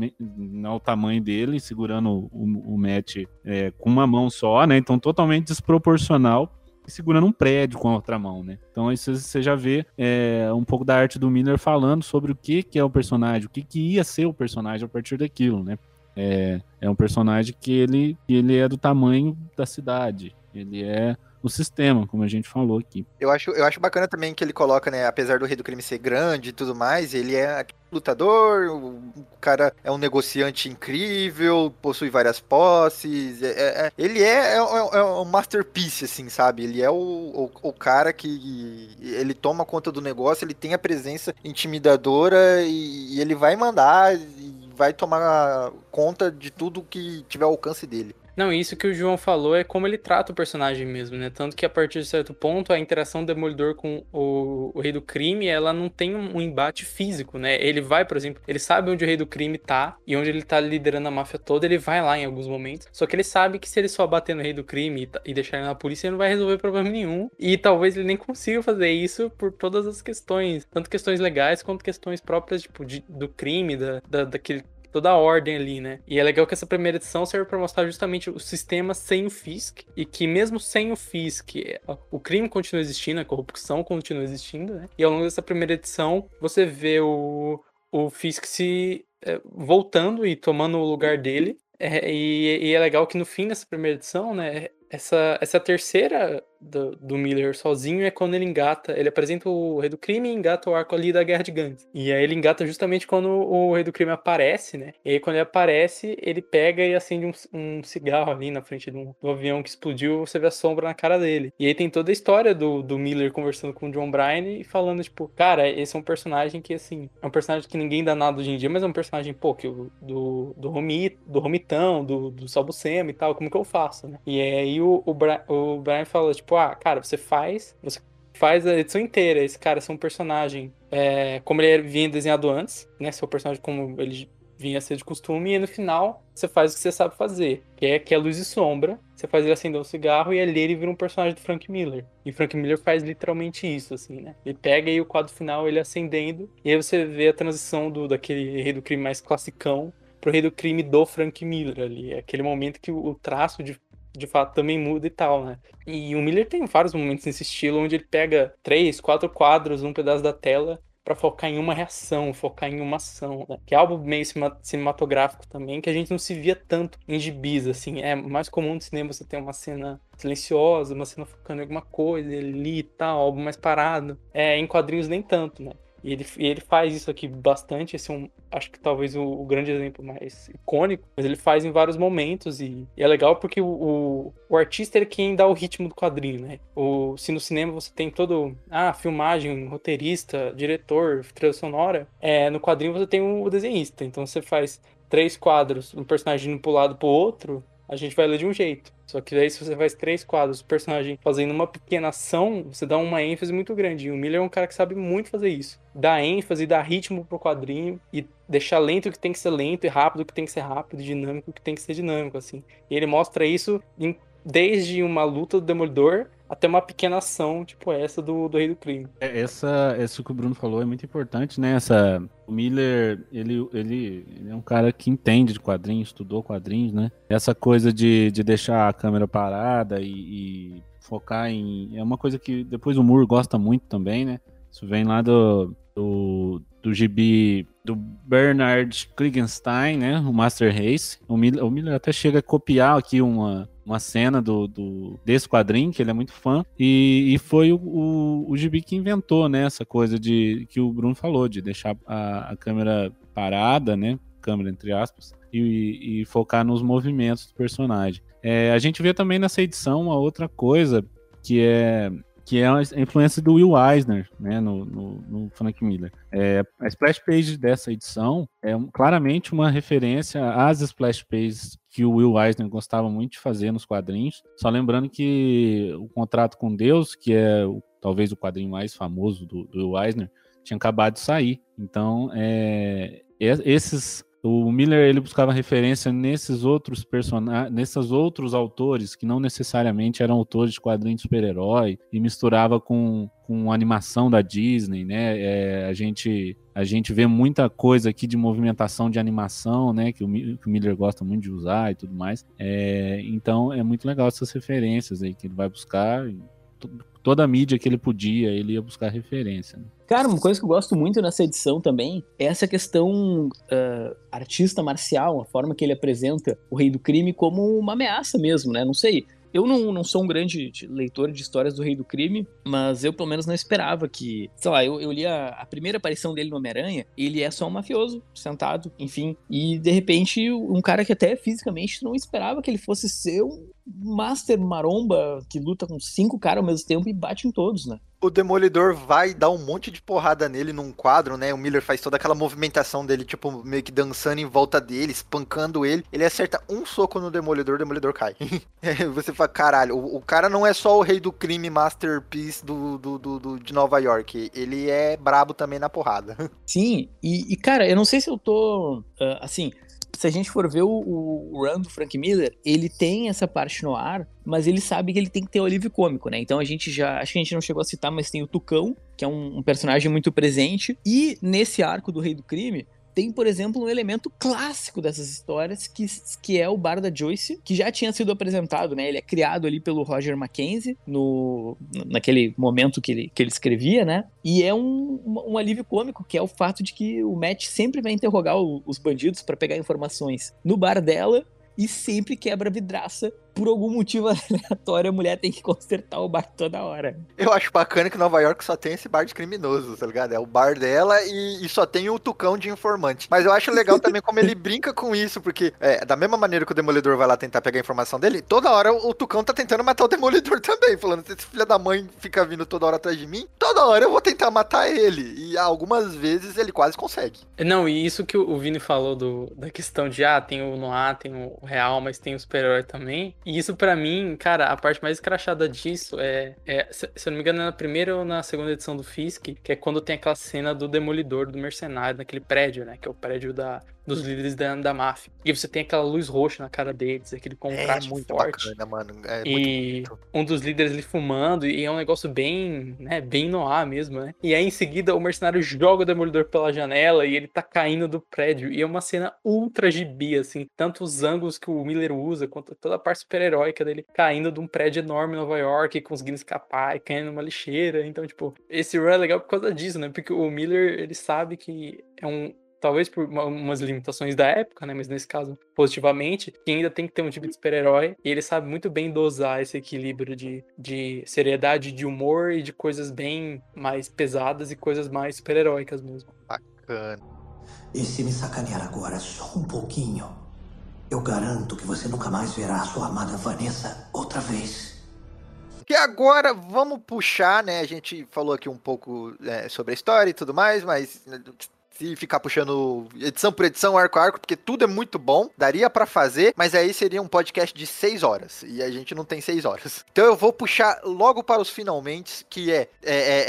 ao tamanho dele, segurando o, o, o Matt é, com uma mão só, né? Então totalmente desproporcional segurando um prédio com a outra mão, né? Então aí você- já vê é, um pouco da arte do Miller falando sobre o que, que é o personagem, o que, que ia ser o personagem a partir daquilo, né? É, é um personagem que ele, ele é do tamanho da cidade, ele é o sistema, como a gente falou aqui. Eu acho, eu acho bacana também que ele coloca, né? Apesar do rei do crime ser grande e tudo mais, ele é lutador, o cara é um negociante incrível, possui várias posses. é- é- é- ele é, é, é- é um masterpiece, assim, sabe? Ele é o, o, o cara que ele toma conta do negócio, ele tem a presença intimidadora e, e ele vai mandar vai tomar conta de tudo que tiver ao alcance dele. Não, isso que o João falou é como ele trata o personagem mesmo, né? Tanto que a partir de certo ponto, a interação do Demolidor com o, o Rei do Crime, ela não tem um, um embate físico, né? Ele vai, por exemplo, ele sabe onde o Rei do Crime tá e onde ele tá liderando a máfia toda, ele vai lá em alguns momentos. Só que ele sabe que se ele só bater no Rei do Crime e, e deixar ele na polícia, ele não vai resolver problema nenhum. E talvez ele nem consiga fazer isso por todas as questões, tanto questões legais quanto questões próprias, tipo, de- do crime, da, da, daquele toda a ordem ali, né? E é legal que essa primeira edição serve pra mostrar justamente o sistema sem o Fisk e que mesmo sem o Fisk, o crime continua existindo, a corrupção continua existindo, né? E ao longo dessa primeira edição, você vê o, o Fisk se é, voltando e tomando o lugar dele. É, e, e é legal que no fim dessa primeira edição, né? Essa, essa terceira do, do Miller sozinho é quando ele engata. Ele apresenta o Rei do Crime e engata o arco ali da Guerra de Gangues. E aí ele engata justamente quando o Rei do Crime aparece, né? E aí quando ele aparece, ele pega e acende um, um cigarro ali na frente de um, do avião que explodiu. Você vê a sombra na cara dele. E aí tem toda a história do, do Miller conversando com o John Bryan e falando, tipo, cara, esse é um personagem que, assim, é um personagem que ninguém dá nada hoje em dia, mas é um personagem, pô, que o- do, do, Romi, do Romitão, do, do Salbucema e tal, como que eu faço, né? E aí o, o, Bra- o Brian fala, tipo, ah, cara, você faz, você faz a edição inteira, esse cara ser um personagem é, como ele vinha desenhado antes, né? Ser um personagem como ele vinha a ser de costume, e no final você faz o que você sabe fazer, que é, que é luz e sombra. Você faz ele acender um cigarro e ali ele vira um personagem do Frank Miller. E Frank Miller faz literalmente isso, assim, né? Ele pega aí o quadro final, ele acendendo, e aí você vê a transição do daquele rei do crime mais classicão pro rei do crime do Frank Miller ali. É aquele momento que o traço de de fato também muda e tal, né? E o Miller tem vários momentos nesse estilo onde ele pega três, quatro quadros, um pedaço da tela pra focar em uma reação, focar em uma ação, né? Que é algo meio cinematográfico também, que a gente não se via tanto em gibis, assim. É mais comum no cinema você ter uma cena silenciosa, uma cena focando em alguma coisa ali e tal, algo mais parado. É, em quadrinhos nem tanto, né? E ele, e ele faz isso aqui bastante. Esse é um, acho que talvez o, o grande exemplo mais icônico, mas ele faz em vários momentos. E, e é legal porque o, o, o, artista é quem dá o ritmo do quadrinho, né? O, se no cinema você tem todo. Ah, filmagem, roteirista, diretor, trilha sonora, é, no quadrinho você tem o desenhista. Então você faz três quadros, um personagem indo pro lado pro outro, a gente vai ler de um jeito. Só que daí, se você faz três quadros, o personagem fazendo uma pequena ação, você dá uma ênfase muito grande. E o Miller é um cara que sabe muito fazer isso. Dá ênfase, dá ritmo pro quadrinho e deixar lento o que tem que ser lento e rápido o que tem que ser rápido, dinâmico o que tem que ser dinâmico, assim. E ele mostra isso em, desde uma luta do Demolidor até uma pequena ação, tipo essa do, do Rei do Crime. É, essa, essa que o Bruno falou é muito importante, né? Essa, o Miller, ele, ele, ele é um cara que entende de quadrinhos, estudou quadrinhos, né? Essa coisa de, de deixar a câmera parada e, e focar em... É uma coisa que depois o Moore gosta muito também, né? Isso vem lá do, do, do gibi do Bernard Kriegenstein, né? O Master Race. O Miller, o Miller até chega a copiar aqui uma, uma cena do, do, desse quadrinho, que ele é muito fã, e, e foi o, o, o Gibi que inventou, né, essa coisa de que o Bruno falou, de deixar a, a câmera parada, né, câmera entre aspas, e, e focar nos movimentos do personagem. É, a gente vê também nessa edição uma outra coisa, que é que é a influência do Will Eisner, né, no, no, no Frank Miller. É, a splash page dessa edição é claramente uma referência às splash pages que o Will Eisner gostava muito de fazer nos quadrinhos. Só lembrando que o Contrato com Deus, que é o, talvez o quadrinho mais famoso do, do Will Eisner, tinha acabado de sair. Então, é, esses o Miller ele buscava referência nesses outros personagens, nesses outros autores que não necessariamente eram autores de quadrinhos de super-herói e misturava com, com animação da Disney, né? É, a gente a gente vê muita coisa aqui de movimentação de animação, né? Que o, que o Miller gosta muito de usar e tudo mais. É, então é muito legal essas referências aí que ele vai buscar toda a mídia que ele podia, ele ia buscar referência. Né? Cara, uma coisa que eu gosto muito nessa edição também é essa questão uh, artista marcial, a forma que ele apresenta o Rei do Crime como uma ameaça mesmo, né? Não sei. Eu não, não sou um grande leitor de histórias do Rei do Crime, mas eu pelo menos não esperava que. Sei lá, eu, eu li a, a primeira aparição dele no Homem-Aranha, ele é só um mafioso, sentado, enfim. E de repente, um cara que até fisicamente não esperava que ele fosse ser um Master Maromba que luta com cinco caras ao mesmo tempo e bate em todos, né? O Demolidor vai dar um monte de porrada nele num quadro, né? O Miller faz toda aquela movimentação dele, tipo, meio que dançando em volta dele, espancando ele. Ele acerta um soco no Demolidor, o Demolidor cai. Você fala, caralho, o, o, cara não é só o rei do crime masterpiece do, do, do, do, de Nova York. Ele é brabo também na porrada. Sim, e, e cara, eu não sei se eu tô, uh, assim se a gente for ver o, o, run do Frank Miller, ele tem essa parte no ar, mas ele sabe que ele tem que ter o alívio cômico, né? Então a gente já. Acho que a gente não chegou a citar, mas tem o Tucão, que é um, um personagem muito presente. E nesse arco do Rei do Crime, tem, por exemplo, um elemento clássico dessas histórias, que, que é o bar da Joyce, que já tinha sido apresentado, né? Ele é criado ali pelo Roger Mackenzie, no, naquele momento que ele, que ele escrevia, né? E é um, um, alívio cômico, que é o fato de que o Matt sempre vai interrogar o, os bandidos para pegar informações no bar dela e sempre quebra vidraça por algum motivo aleatório, a mulher tem que consertar o bar toda hora. Eu acho bacana que Nova York só tem esse bar de criminosos, tá ligado? É o bar dela e, e só tem o tucão de informante. Mas eu acho legal também como ele brinca com isso, porque é, da mesma maneira que o Demolidor vai lá tentar pegar a informação dele, toda hora o, o tucão tá tentando matar o Demolidor também, falando, se esse filho da mãe fica vindo toda hora atrás de mim, toda hora eu vou tentar matar ele. E algumas vezes ele quase consegue. Não, e isso que o Vini falou do, da questão de, ah, tem o Noir, tem o Real, mas tem o super-herói também. E isso para mim, cara, a parte mais escrachada disso é, é, se eu não me engano, é na primeira ou na segunda edição do Fisk, que é quando tem aquela cena do demolidor, do mercenário, naquele prédio, né? Que é o prédio da, dos líderes da, da máfia. E você tem aquela luz roxa na cara deles, aquele contraste é, muito forte. Bacana, mano. É e um dos líderes ali fumando, e é um negócio bem, né, bem no ar mesmo, né? E aí em seguida o mercenário joga o demolidor pela janela e ele tá caindo do prédio. E é uma cena ultra gibi, assim. Tanto os ângulos que o Miller usa, quanto toda a parte super-heróica dele caindo de um prédio enorme em Nova York, conseguindo escapar e caindo numa lixeira. Então, tipo, esse run é legal por causa disso, né? Porque o Miller, ele sabe que é um talvez por uma- umas limitações da época, né? Mas nesse caso, positivamente, que ainda tem que ter um tipo de super-herói. E ele sabe muito bem dosar esse equilíbrio de, de seriedade, de humor e de coisas bem mais pesadas e coisas mais super-heróicas mesmo. Bacana. E se me sacanear agora só um pouquinho, eu garanto que você nunca mais verá a sua amada Vanessa outra vez. Que agora vamos puxar, né? A gente falou aqui um pouco é, sobre a história e tudo mais, mas se ficar puxando edição por edição, arco a arco, porque tudo é muito bom, daria pra fazer, mas aí seria um podcast de seis horas e a gente não tem seis horas. Então eu vou puxar logo para os finalmente, que é, é- é-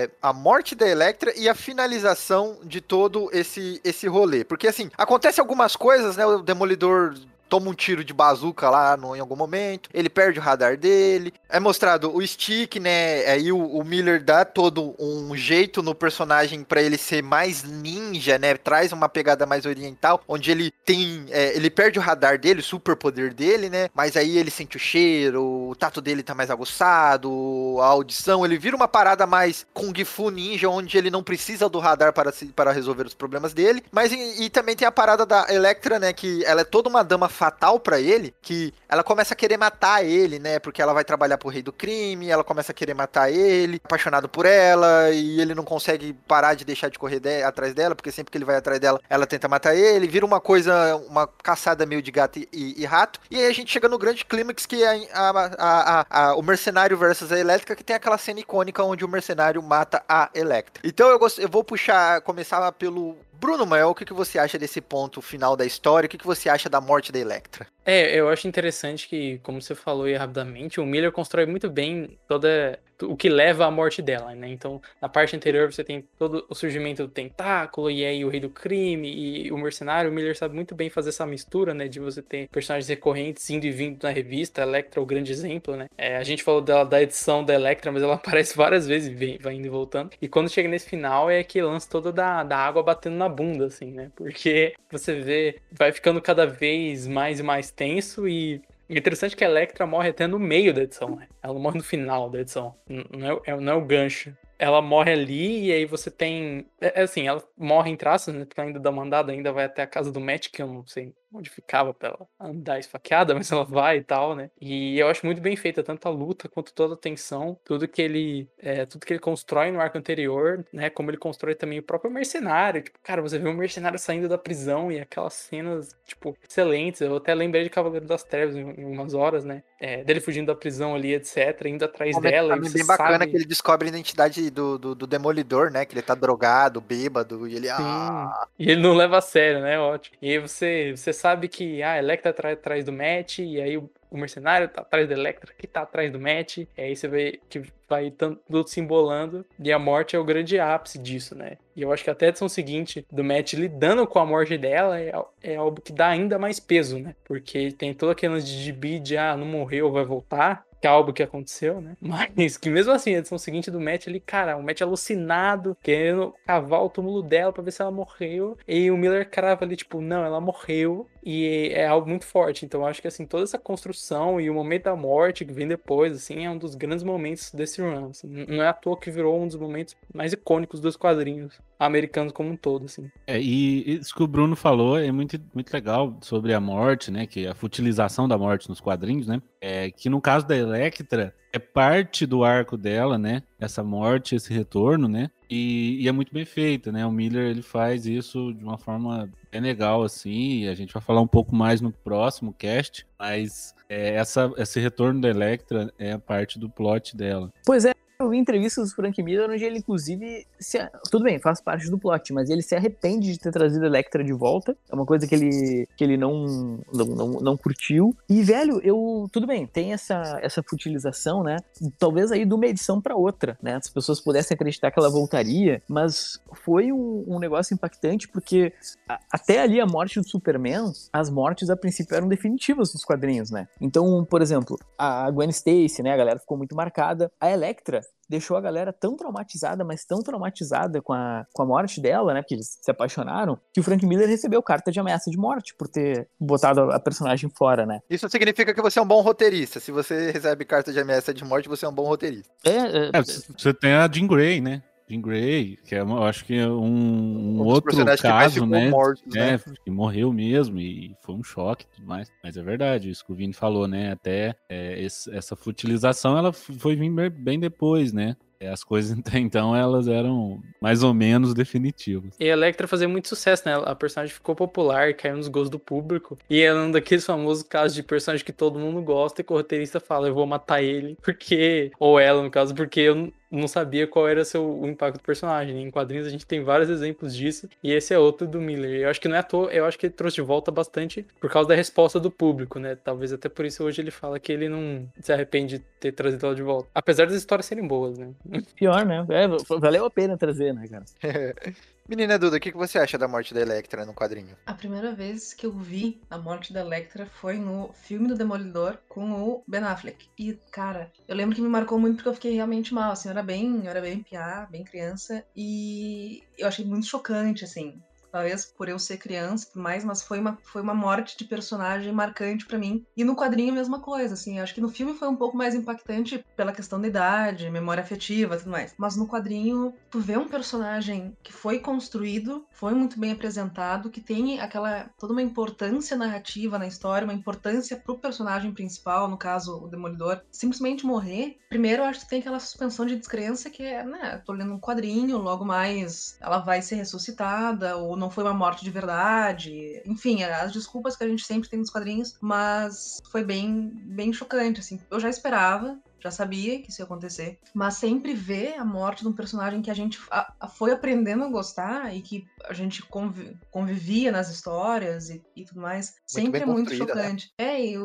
é- é a morte da Electra e a finalização de todo esse esse rolê, porque assim acontece algumas coisas, né? O Demolidor toma um tiro de bazuca lá no, em algum momento, ele perde o radar dele, é mostrado o stick, né? Aí o, o Miller dá todo um jeito no personagem pra ele ser mais ninja, né? Traz uma pegada mais oriental, onde ele tem, é, ele perde o radar dele, o super poder dele, né? Mas aí ele sente o cheiro, o tato dele tá mais aguçado, a audição, ele vira uma parada mais kung fu ninja, onde ele não precisa do radar para, se- para resolver os problemas dele. Mas e, e também tem a parada da Electra, né? Que ela é toda uma dama fatal pra ele, que ela começa a querer matar ele, né? Porque ela vai trabalhar pro rei do crime, ela começa a querer matar ele, apaixonado por ela, e ele não consegue parar de deixar de correr de- atrás dela, porque sempre que ele vai atrás dela, ela tenta matar ele, vira uma coisa, uma caçada meio de gato e, e- e rato. E aí a gente chega no grande clímax que é a- a- a- o mercenário versus a Elétrica, que tem aquela cena icônica onde o mercenário mata a Electra. Então eu, gost- eu vou puxar, começar pelo Bruno Mel, o que, você acha desse ponto final da história? O que, que você acha da morte da Electra? É, eu acho interessante que, como você falou aí rapidamente, o Miller constrói muito bem toda o que leva à morte dela, né? Então, na parte anterior você tem todo o surgimento do tentáculo e aí o rei do crime e o mercenário. O Miller sabe muito bem fazer essa mistura, né? De você ter personagens recorrentes indo e vindo na revista. A Electra é o grande exemplo, né? É, a gente falou dela, da edição da Electra, mas ela aparece várias vezes vem, vai indo e voltando. E quando chega nesse final é que lance toda da, da água batendo na bunda, assim, né? Porque você vê, vai ficando cada vez mais e mais tenso e é interessante que a Electra morre até no meio da edição, né? Ela morre no final da edição. Não é, é- não é o gancho. Ela morre ali e aí você tem. É, é assim, ela morre em traços, né? Porque ainda dá mandada, ainda vai até a casa do Matt, que eu não sei onde ficava pra ela andar esfaqueada, mas ela vai e tal, né? E eu acho muito bem feita tanto a luta quanto toda a tensão, tudo que ele. é, tudo que ele constrói no arco anterior, né? Como ele constrói também o próprio mercenário. Tipo, cara, você vê um mercenário saindo da prisão e aquelas cenas, tipo, excelentes. Eu até lembrei de Cavaleiro das Trevas em, em umas horas, né? É, dele fugindo da prisão ali, etc., indo atrás Momento dela. você bem bacana sabe... que ele descobre a identidade do, do, do Demolidor, né? Que ele tá drogado, bêbado, e ele. Ah, E ele não leva a sério, né? Ótimo. E aí você, você sabe que ah, a Electra tá atrás do Matt, e aí o, o mercenário tá atrás da Electra, que tá atrás do Matt. E aí você vê que vai tudo se embolando. E a morte é o grande ápice disso, né? E eu acho que até a edição seguinte do Matt lidando com a morte dela é, é algo que dá ainda mais peso, né? Porque tem todo aquele lance de gibi de ah, não morreu, vai voltar algo que aconteceu, né? Mas que mesmo assim, a edição seguinte do Matt ali, cara, o Matt alucinado, querendo cavar o túmulo dela pra ver se ela morreu. E o Miller crava ali, tipo, não, ela morreu. E é algo muito forte. Então acho que assim, toda essa construção e o momento da morte que vem depois, assim, é um dos grandes momentos desse run. assim. Não é à toa que virou um dos momentos mais icônicos dos quadrinhos americanos como um todo, assim. É, e isso que o Bruno falou é muito, muito legal sobre a morte, né? Que a futilização da morte nos quadrinhos, né? É que no caso da Electra, é parte do arco dela, né? Essa morte, esse retorno, né? E, e é muito bem feita, né? O Miller ele faz isso de uma forma bem legal, assim. E a gente vai falar um pouco mais no próximo cast, mas é, essa, esse retorno da Electra é a parte do plot dela. Pois é, eu vi entrevistas do Frank Miller onde ele, inclusive, se tudo bem, faz parte do plot, mas ele se arrepende de ter trazido a Electra de volta. É uma coisa que ele, que ele não, não, não, não curtiu. E, velho, eu. Tudo bem, tem essa, essa futilização, né? Talvez aí de uma edição pra outra, né? As pessoas pudessem acreditar que ela voltaria, mas foi um, um negócio impactante porque a- até ali a morte do Superman, as mortes a princípio eram definitivas nos quadrinhos, né? Então, por exemplo, a Gwen Stacy, né? A galera ficou muito marcada. A Electra deixou a galera tão traumatizada, mas tão traumatizada com a, com a morte dela, né? Porque eles se apaixonaram, que o Frank Miller recebeu carta de ameaça de morte por ter botado a, a personagem fora, né? Isso significa que você é um bom roteirista. Se você recebe carta de ameaça de morte, você é um bom roteirista. É, é, É, você tem a Jean Grey, né? Jean Grey, que é, eu acho que é um, um outro caso, né? mortos, é, né? que morreu mesmo e foi um choque e tudo mais. Mas é verdade, isso que o Vini falou, né? Até é, esse- essa futilização, ela foi vir bem- depois, né? É, As coisas até então, elas eram mais ou menos definitivas. E a Electra fazia muito sucesso, né? A personagem ficou popular, caiu nos gostos do público. E ela é um daqueles famosos casos de personagem que todo mundo gosta e que o roteirista fala, eu vou matar ele, porque. Ou ela, no caso, porque eu não sabia qual era seu, o impacto do personagem. Em quadrinhos a gente tem vários exemplos disso. E esse é outro do Miller. Eu acho que não é à toa, eu acho que ele trouxe de volta bastante por causa da resposta do público, né? Talvez até por isso hoje ele fala que ele não se arrepende de ter trazido ela de volta. Apesar das histórias serem boas, né? Pior, né? É, valeu a pena trazer, né, cara? Menina Duda, o que você acha da morte da Electra no quadrinho? A primeira vez que eu vi a morte da Electra foi no filme do Demolidor com o Ben Affleck. E, cara, eu lembro que me marcou muito porque eu fiquei realmente mal, assim, eu era bem, eu era bem piá, bem criança, e eu achei muito chocante, assim. Talvez por eu ser criança e tudo mais, mas foi uma, foi uma morte de personagem marcante pra mim. E no quadrinho a mesma coisa, assim. Acho que no filme foi um pouco mais impactante pela questão da idade, memória afetiva tudo mais. Mas no quadrinho, tu vê um personagem que foi construído, foi muito bem apresentado, que tem aquela toda uma importância narrativa na história, uma importância pro personagem principal, no caso o Demolidor, simplesmente morrer. Primeiro, eu acho que tem aquela suspensão de descrença que é, né, tô lendo um quadrinho, logo mais ela vai ser ressuscitada ou não foi uma morte de verdade. Enfim, as desculpas que a gente sempre tem nos quadrinhos, mas foi bem bem chocante assim. Eu já esperava já sabia que isso ia acontecer, mas sempre ver a morte de um personagem que a gente a- a- foi aprendendo a gostar e que a gente convi- convivia nas histórias e, e tudo mais, sempre bem é muito né? chocante. É, e eu,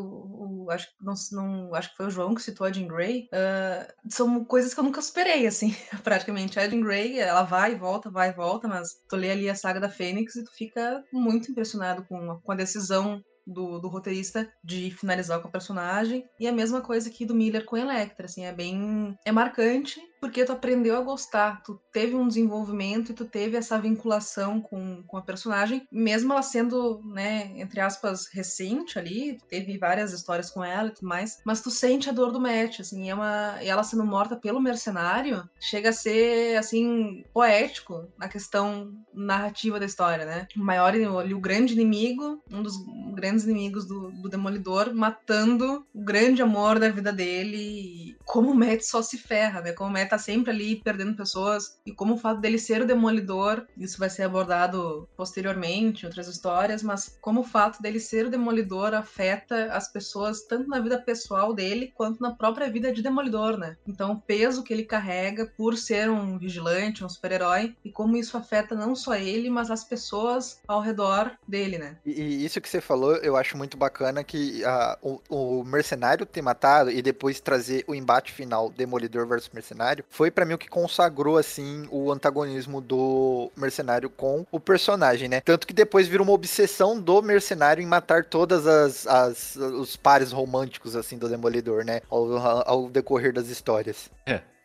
eu acho que não, não- acho que foi o João que citou a Jean Grey. ah, são coisas que eu nunca superei, assim, praticamente. A Jean Grey, ela vai e volta, vai e volta, mas tu lê ali a saga da Fênix e tu fica muito impressionado com, com a decisão do, do roteirista de finalizar com a personagem. E a mesma coisa aqui do Miller com Electra, assim, é bem... É marcante, porque tu aprendeu a gostar, tu teve um desenvolvimento e tu teve essa vinculação com, com a personagem, mesmo ela sendo, né, entre aspas, recente ali, teve várias histórias com ela e tudo mais, mas tu sente a dor do Matt, assim, é uma... e ela sendo morta pelo mercenário, chega a ser, assim, poético na questão narrativa da história, né? O maior, o grande inimigo, um dos grandes inimigos do, do Demolidor, matando o grande amor da vida dele, e como o Matt só se ferra, né? Como o Matt tá sempre ali perdendo pessoas, e como o fato dele ser o Demolidor, isso vai ser abordado posteriormente em outras histórias, mas como o fato dele ser o Demolidor afeta as pessoas tanto na vida pessoal dele, quanto na própria vida de Demolidor, né? Então o peso que ele carrega por ser um vigilante, um super-herói, e como isso afeta não só ele, mas as pessoas ao redor dele, né? E, e isso que você falou, eu acho muito bacana que o, o mercenário ter matado e depois trazer o embate final Demolidor versus Mercenário foi pra mim o que consagrou assim o antagonismo do mercenário com o personagem, né? Tanto que depois vira uma obsessão do mercenário em matar todas as, as os pares românticos assim do Demolidor, né? Ao, ao decorrer das histórias.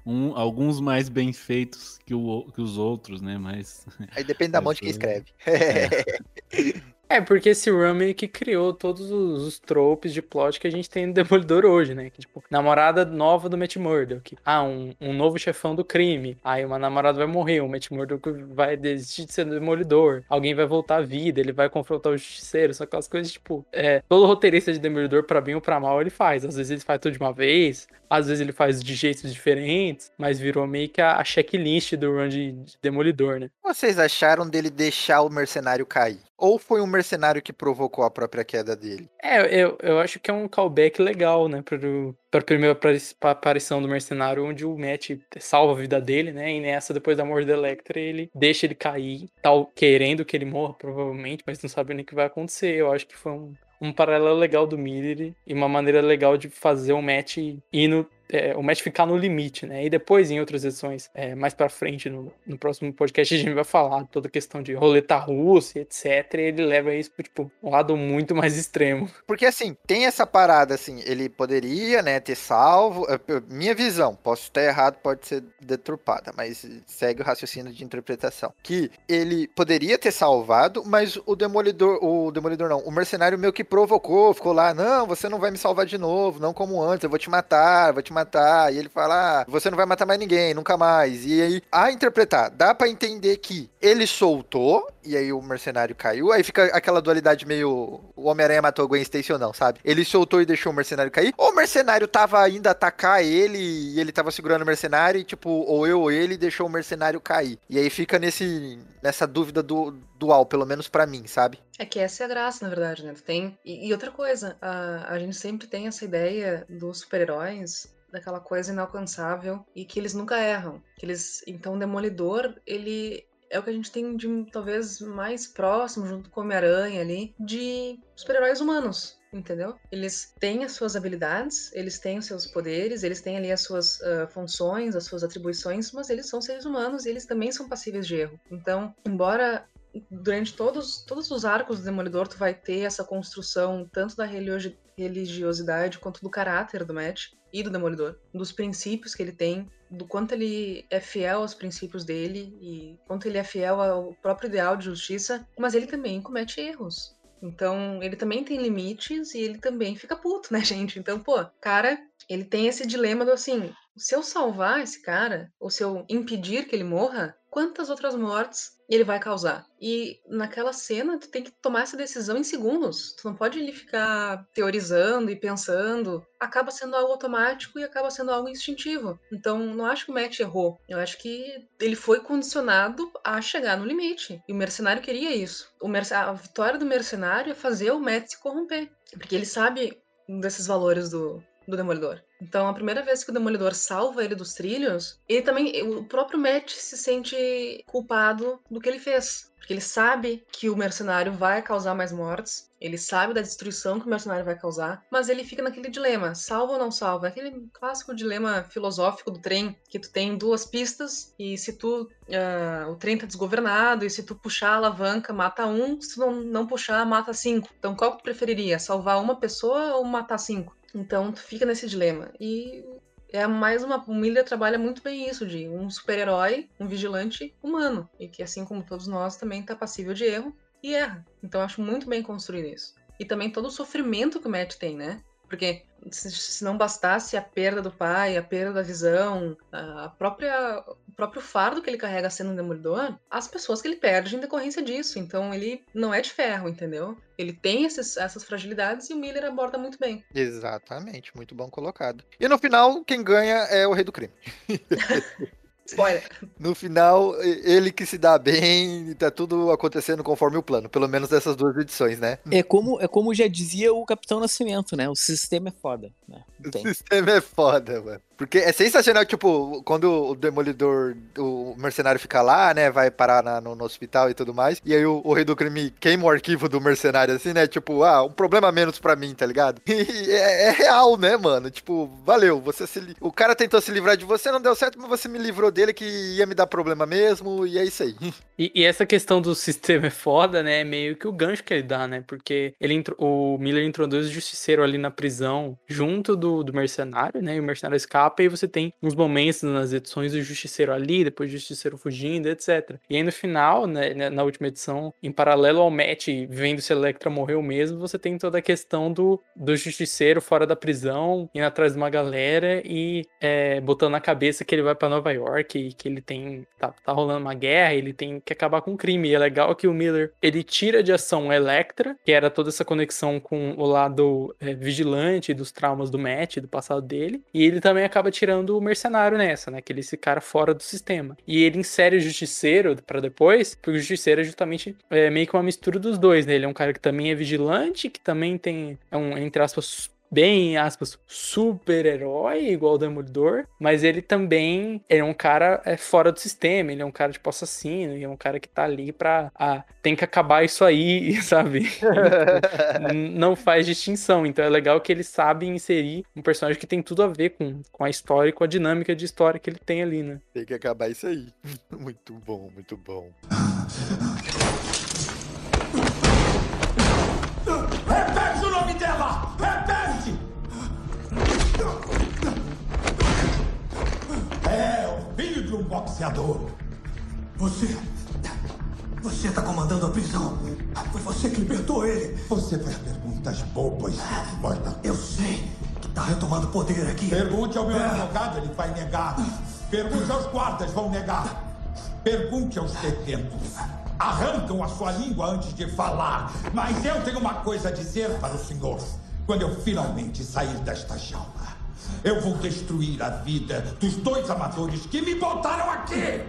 Um- alguns mais bem feitos que, o- que os outros, né? Mas Aí depende da mão de quem Essa- escreve. É, porque esse meio que criou todos os, os tropes de plot que a gente tem no Demolidor hoje, né? Que, tipo, namorada nova do Matt Murdock. Ah, um, um novo chefão do crime. Aí uma namorada vai morrer, o Matt Murdock vai desistir de ser Demolidor. Alguém vai voltar à vida, ele vai confrontar o justiceiro. São aquelas coisas, tipo, é, todo roteirista de Demolidor, pra bem ou pra mal, ele faz. Às vezes ele faz tudo de uma vez, às vezes ele faz de jeitos diferentes, mas virou meio que a, a checklist do run de, de Demolidor, né? Vocês acharam dele deixar o mercenário cair? Ou foi um mercenário que provocou a própria queda dele? É, eu, eu acho que é um callback legal, né, pro, pra primeira aparição do mercenário, onde o Matt salva a vida dele, né, e nessa, depois da morte da Electra, ele deixa ele cair, tal, querendo que ele morra, provavelmente, mas não sabendo o que vai acontecer. Eu acho que foi um, um paralelo legal do Miller e uma maneira legal de fazer o Matt ir no, é, o Matt ficar no limite, né? E depois, em outras edições, é, mais pra frente, no, no próximo podcast, a gente vai falar toda a questão de roleta russa, etc. E ele leva isso pro, tipo, um lado muito mais extremo. Porque assim, tem essa parada assim, ele poderia, né, ter salvo. é, Minha visão, posso estar errado, pode ser deturpada, mas segue o raciocínio de interpretação. Que ele poderia ter salvado, mas o demolidor, o demolidor não, o mercenário meio que provocou, ficou lá, não, você não vai me salvar de novo, não como antes, eu vou te matar, vou te matar. E ele fala: ah, você não vai matar mais ninguém, nunca mais. E aí, a interpretar, dá pra entender que ele soltou, e aí o mercenário caiu. Aí fica aquela dualidade meio. O Homem-Aranha matou a Gwen Stacy ou não, sabe? Ele soltou e deixou o mercenário cair. Ou o mercenário tava indo atacar ele e ele tava segurando o mercenário, e tipo, ou eu ou ele deixou o mercenário cair. E aí fica nesse nessa dúvida do, dual, pelo menos pra mim, sabe? É que essa é a graça, na verdade, né? Tem... E, e outra coisa, a, a gente sempre tem essa ideia dos super-heróis daquela coisa inalcançável e que eles nunca erram. Que eles, então, o Demolidor, ele é o que a gente tem de talvez mais próximo, junto com o Homem-Aranha ali, de super-heróis humanos. Entendeu? Eles têm as suas habilidades, eles têm os seus poderes, eles têm ali as suas uh, funções, as suas atribuições, mas eles são seres humanos e eles também são passíveis de erro. Então, embora durante todos, todos os arcos do Demolidor tu vai ter essa construção tanto da religiosidade quanto do caráter do Matt e do Demolidor, dos princípios que ele tem, do quanto ele é fiel aos princípios dele e quanto ele é fiel ao próprio ideal de justiça, mas ele também comete erros. Então, ele também tem limites e ele também fica puto, né, gente? Então, pô, cara, ele tem esse dilema do assim, se eu salvar esse cara, ou se eu impedir que ele morra, quantas outras mortes ele vai causar. E naquela cena, tu tem que tomar essa decisão em segundos. Tu não pode ele ficar teorizando e pensando. Acaba sendo algo automático e acaba sendo algo instintivo. Então, não acho que o Matt errou. Eu acho que ele foi condicionado a chegar no limite. E o mercenário queria isso. Merc... A vitória do mercenário é fazer o Matt se corromper. Porque ele sabe desses valores do, do Demolidor. Então, a primeira vez que o Demolidor salva ele dos trilhos, ele também, o próprio Matt se sente culpado do que ele fez. Porque ele sabe que o mercenário vai causar mais mortes, ele sabe da destruição que o mercenário vai causar, mas ele fica naquele dilema, salva ou não salva? Aquele clássico dilema filosófico do trem, que tu tem duas pistas e se tu uh, o trem tá desgovernado e se tu puxar a alavanca mata um, se tu não, não puxar mata cinco. Então qual que tu preferiria, salvar uma pessoa ou matar cinco? Então tu fica nesse dilema. E é mais uma. O Miller trabalha muito bem isso, de um super-herói, um vigilante humano. E que, assim como todos nós, também está passível de erro e erra. Então acho muito bem construído isso. E também todo o sofrimento que o Matt tem, né? Porque se não bastasse a perda do pai, a perda da visão, a própria, o próprio fardo que ele carrega sendo um demolidor, as pessoas que ele perde em decorrência disso. Então ele não é de ferro, entendeu? Ele tem esses, essas fragilidades e o Miller aborda muito bem. Exatamente, muito bom colocado. E no final, quem ganha é o rei do crime. Spoiler. No final, ele que se dá bem e tá tudo acontecendo conforme o plano. Pelo menos dessas duas edições, né? É como, é como já dizia o Capitão Nascimento, né? O sistema é foda. Né? O sistema é foda, mano. Porque é sensacional, tipo, quando o Demolidor, o mercenário fica lá, né? Vai parar na, no, no, hospital e tudo mais. E aí o, o, Rei do Crime queima o arquivo do mercenário, assim, né? Tipo, ah, um problema menos pra mim, tá ligado? E é, é real, né, mano? Tipo, valeu. Você se, o cara tentou se livrar de você, não deu certo, mas você me livrou dele que ia me dar problema mesmo. E é isso aí. E, e essa questão do sistema é foda, né? É meio que o gancho que ele dá, né? Porque ele o Miller introduz o justiceiro ali na prisão junto do, do mercenário, né? E o mercenário escapa capa e você tem uns momentos nas edições do Justiceiro ali, depois Justiceiro fugindo, etc. E aí no final, né, né, na última edição, em paralelo ao match, vendo se Electra morreu mesmo, você tem toda a questão do, do Justiceiro fora da prisão, indo atrás de uma galera e é, botando na cabeça que ele vai para Nova York e que ele tem. Tá, tá rolando uma guerra, ele tem que acabar com o crime. E é legal que o Miller ele tira de ação a Electra, que era toda essa conexão com o lado é, vigilante dos traumas do Matt, do passado dele, e ele também acaba acaba tirando o mercenário nessa, né? Que ele esse cara fora do sistema. E ele insere o justiceiro para depois, porque o justiceiro é justamente é, meio que uma mistura dos dois, né? Ele é um cara que também é vigilante, que também tem, é um, entre aspas, bem, aspas, super-herói, igual o Demolidor, mas ele também é um cara é, fora do sistema, ele é um cara tipo assassino, ele é um cara que tá ali pra. Ah, tem que acabar isso aí, sabe? não faz distinção. Então é legal que ele sabe inserir um personagem que tem tudo a ver com, com a história e com a dinâmica de história que ele tem ali, né? Tem que acabar isso aí. muito bom, muito bom. Você. Você está comandando a prisão. Foi você que libertou ele. Você faz perguntas bobas, Marta. Eu sei. Tá retomando poder aqui. Pergunte ao meu advogado, ele vai negar. Pergunte aos guardas, vão negar. Pergunte aos detentos. Arrancam a sua língua antes de falar. Mas eu tenho uma coisa a dizer para o senhor. Quando eu finalmente sair desta jaula, eu vou destruir a vida dos dois amadores que me botaram aqui.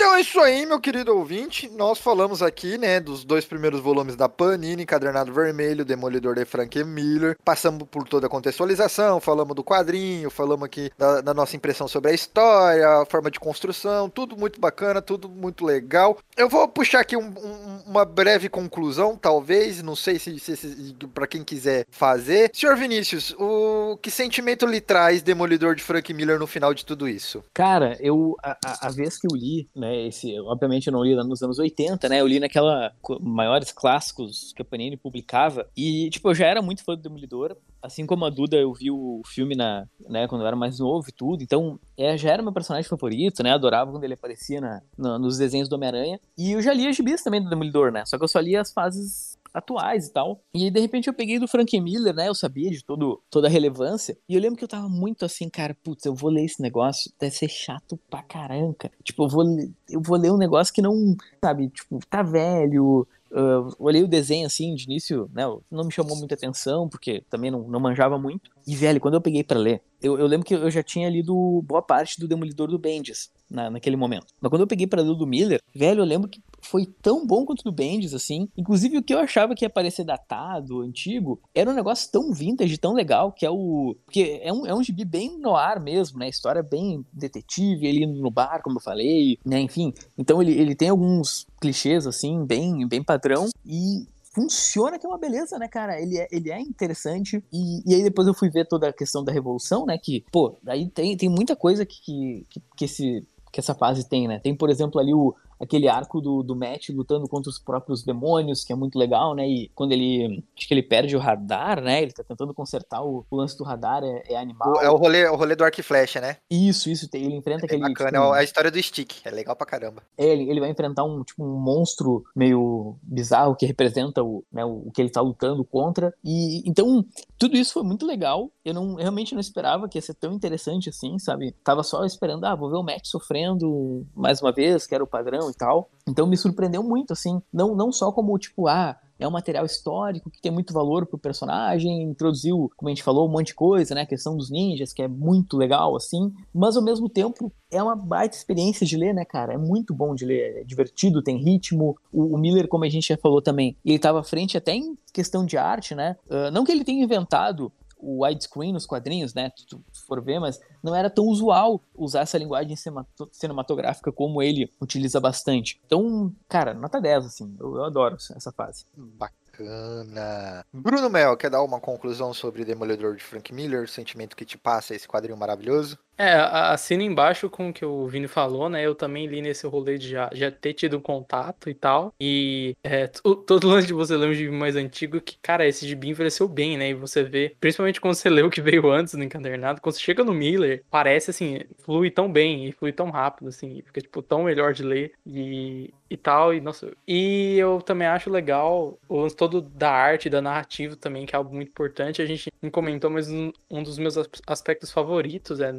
Então é isso aí, meu querido ouvinte. Nós falamos aqui, né, dos dois primeiros volumes da Panini, Encadernado Vermelho, Demolidor de Frank Miller. Passamos por toda a contextualização, falamos do quadrinho, falamos aqui da, da nossa impressão sobre a história, a forma de construção, tudo muito bacana, tudo muito legal. Eu vou puxar aqui um- um- uma breve conclusão, talvez, não sei se, se, se para quem quiser fazer. Senhor Vinícius, o que sentimento lhe traz Demolidor de Frank Miller no final de tudo isso? Cara, eu a, a- vez que eu li, né, esse, obviamente eu não li lá nos anos 80, né, eu li naquela maiores clássicos que a Panini publicava e tipo eu já era muito fã do Demolidor, assim como a Duda eu vi o filme na, né, quando eu era mais novo e tudo, então é, já era meu personagem favorito, né, adorava quando ele aparecia na, na- nos desenhos do Homem-Aranha e eu já li as gibis também do Demolidor, né, só que eu só li as fases atuais e tal. E de repente eu peguei do Frank Miller, né? Eu sabia de todo, toda a relevância. E eu lembro que eu tava muito assim, cara, putz, eu vou ler esse negócio, deve ser chato pra caramba. Tipo, eu vou, eu vou ler um negócio que não, sabe, tipo, tá velho. Uh, olhei o desenho assim de início, né? Não me chamou muita atenção, porque também não, não manjava muito. E, velho, quando eu peguei pra ler, eu, eu lembro que eu já tinha lido boa parte do Demolidor do Bendis na, naquele momento. Mas quando eu peguei pra ler o do Miller, velho, eu lembro que foi tão bom quanto do Bendis, assim. Inclusive, o que eu achava que ia parecer datado, antigo, era um negócio tão vintage, tão legal, que é o. Porque é um, é um gibi bem no ar mesmo, né? História bem detetive, ele no bar, como eu falei, né? Enfim. Então ele, ele tem alguns clichês, assim, bem, bem padrão. E funciona que é uma beleza, né, cara? Ele é, ele é interessante. E, e aí depois eu fui ver toda a questão da revolução, né? Que, pô, aí tem, tem muita coisa que, que, que, esse, que essa fase tem, né? Tem, por exemplo, ali o, aquele arco do, do Matt lutando contra os próprios demônios, que é muito legal, né? E quando ele. Acho que ele perde o radar, né? Ele tá tentando consertar o, o lance do radar, é, é animal. O- é o rolê, o rolê do arco e flecha, né? Isso, isso, ele enfrenta É aquele. bacana, tipo, é a história do Stick, é legal pra caramba. é, ele, ele vai enfrentar um, tipo, um monstro meio bizarro que representa o, né, o, o que ele tá lutando contra. E então, tudo isso foi muito legal. Eu não eu realmente não esperava que ia ser tão interessante assim, sabe? Tava só esperando, ah, vou ver o Matt sofrendo mais uma vez, que era o padrão e tal. Então me surpreendeu muito, assim. Não, não só como, tipo, ah, é um material histórico que tem muito valor pro personagem, introduziu, como a gente falou, um monte de coisa, né? A questão dos ninjas, que é muito legal, assim, mas ao mesmo tempo é uma baita experiência de ler, né, cara? É muito bom de ler, é divertido, tem ritmo. O, o Miller, como a gente já falou também, ele tava à frente até em questão de arte, né? Ah, não que ele tenha inventado o widescreen nos quadrinhos, né? Se tu for ver, mas não era tão usual usar essa linguagem cinemato- cinematográfica como ele utiliza bastante. Então, cara, nota 10, assim. Eu, eu adoro essa fase. Bacana. Bruno Mel, quer dar uma conclusão sobre Demolidor de Frank Miller? O sentimento que te passa esse quadrinho maravilhoso? É, assina embaixo com o que o Vini falou, né? Eu também li nesse rolê de já, já ter tido contato e tal. E é, to- todo lance de você ler um gibi mais antigo, que, cara, esse gibi envelheceu bem, né? E você vê, principalmente quando você lê o que veio antes no encadernado, quando você chega no Miller, parece assim, flui tão bem e flui tão rápido, assim, fica, tipo, tão melhor de ler e, e tal. E, nossa, e eu também acho legal o lance todo da arte, da narrativa também, que é algo muito importante. A gente comentou, mas um, um dos meus as- aspectos favoritos é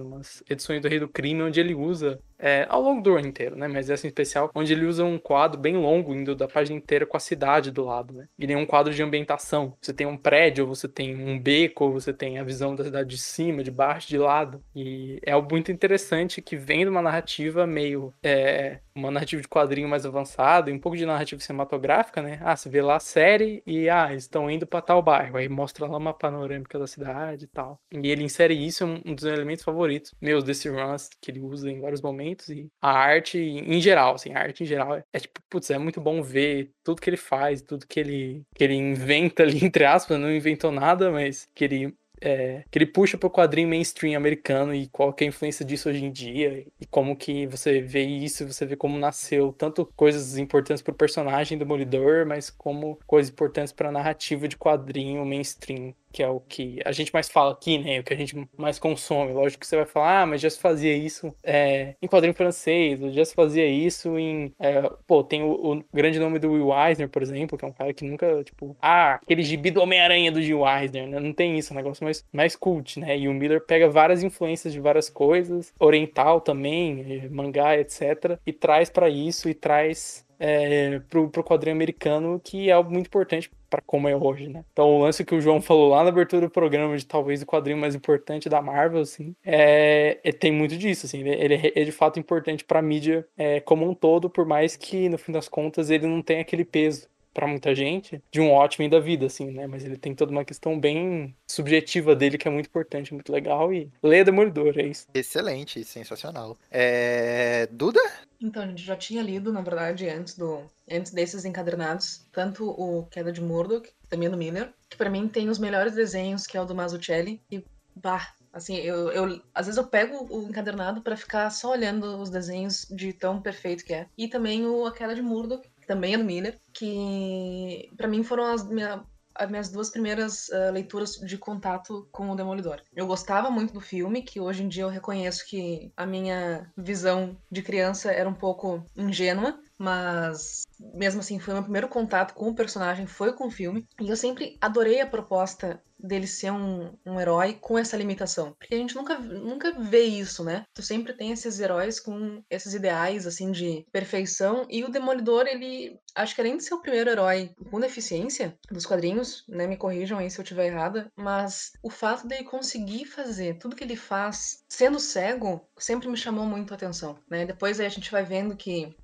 edições do Rei do Crime, onde ele usa, é, ao longo do ano inteiro, né? Mas essa em especial, onde ele usa um quadro bem longo, indo da página inteira com a cidade do lado, né? E nem um quadro de ambientação. Você tem um prédio, ou você tem um beco, ou você tem a visão da cidade de cima, de baixo, de lado. E é algo muito interessante que vem de uma narrativa meio. É, uma narrativa de quadrinho mais avançada e um pouco de narrativa cinematográfica, né? Ah, você vê lá a série e, ah, eles estão indo pra tal bairro. Aí mostra lá uma panorâmica da cidade e tal. E ele insere isso, é um dos elementos favoritos meus desse runs que ele usa em vários momentos. E a arte em geral, assim, a arte em geral é, é tipo, putz, é muito bom ver tudo que ele faz, tudo que ele, que ele inventa ali, entre aspas, não inventou nada, mas que ele é, que ele puxa pro quadrinho mainstream americano e qual é a influência disso hoje em dia e como que você vê isso, você vê como nasceu tanto coisas importantes pro personagem do Demolidor, mas como coisas importantes pra narrativa de quadrinho mainstream que é o que a gente mais fala aqui, né? O que a gente mais consome. Lógico que você vai falar, ah, mas já se fazia isso é, em quadrinho francês, já se fazia isso em. É, pô, tem o, o, grande nome do Will Eisner, por exemplo, que é um cara que nunca, tipo, ah, aquele gibi do Homem-Aranha do Will Eisner, né? Não tem isso, é um negócio mais, mais cult, né? E o Miller pega várias influências de várias coisas, oriental também, mangá, etc., e traz para isso e traz é, pro, pro quadrinho americano, que é muito importante para como é hoje, né? Então o lance que o João falou lá na abertura do programa de talvez o quadrinho mais importante da Marvel, assim, é, é tem muito disso, assim, ele, é, é de fato importante para mídia é, como um todo, por mais que no fim das contas ele não tenha aquele peso para muita gente de um ótimo da vida, assim, né? Mas ele tem toda uma questão bem subjetiva dele que é muito importante, muito legal e lê Demolidor, é isso. Excelente, sensacional. É... Duda? Então, a gente já tinha lido, na verdade, antes do antes desses encadernados, tanto o Queda de Murdoch, também é do Miller, que para mim tem os melhores desenhos, que é o do Mazzucchelli, e bah, Assim, eu, eu às vezes eu pego o encadernado para ficar só olhando os desenhos de tão perfeito que é. E também o A Queda de Murdoch, também é do Miller, que para mim foram as, minha, as minhas duas primeiras uh, leituras de contato com o Demolidor. Eu gostava muito do filme, que hoje em dia eu reconheço que a minha visão de criança era um pouco ingênua, mas mesmo assim foi meu primeiro contato com o personagem foi com o filme e eu sempre adorei a proposta dele ser um, um herói com essa limitação. Porque a gente nunca, nunca vê isso, né? Tu sempre tem esses heróis com esses ideais, assim, de perfeição. E o Demolidor, ele. Acho que além de ser o primeiro herói com deficiência dos quadrinhos, né? Me corrijam aí se eu estiver errada. Mas o fato dele conseguir fazer tudo que ele faz sendo cego sempre me chamou muito a atenção, né? Depois aí a gente vai vendo que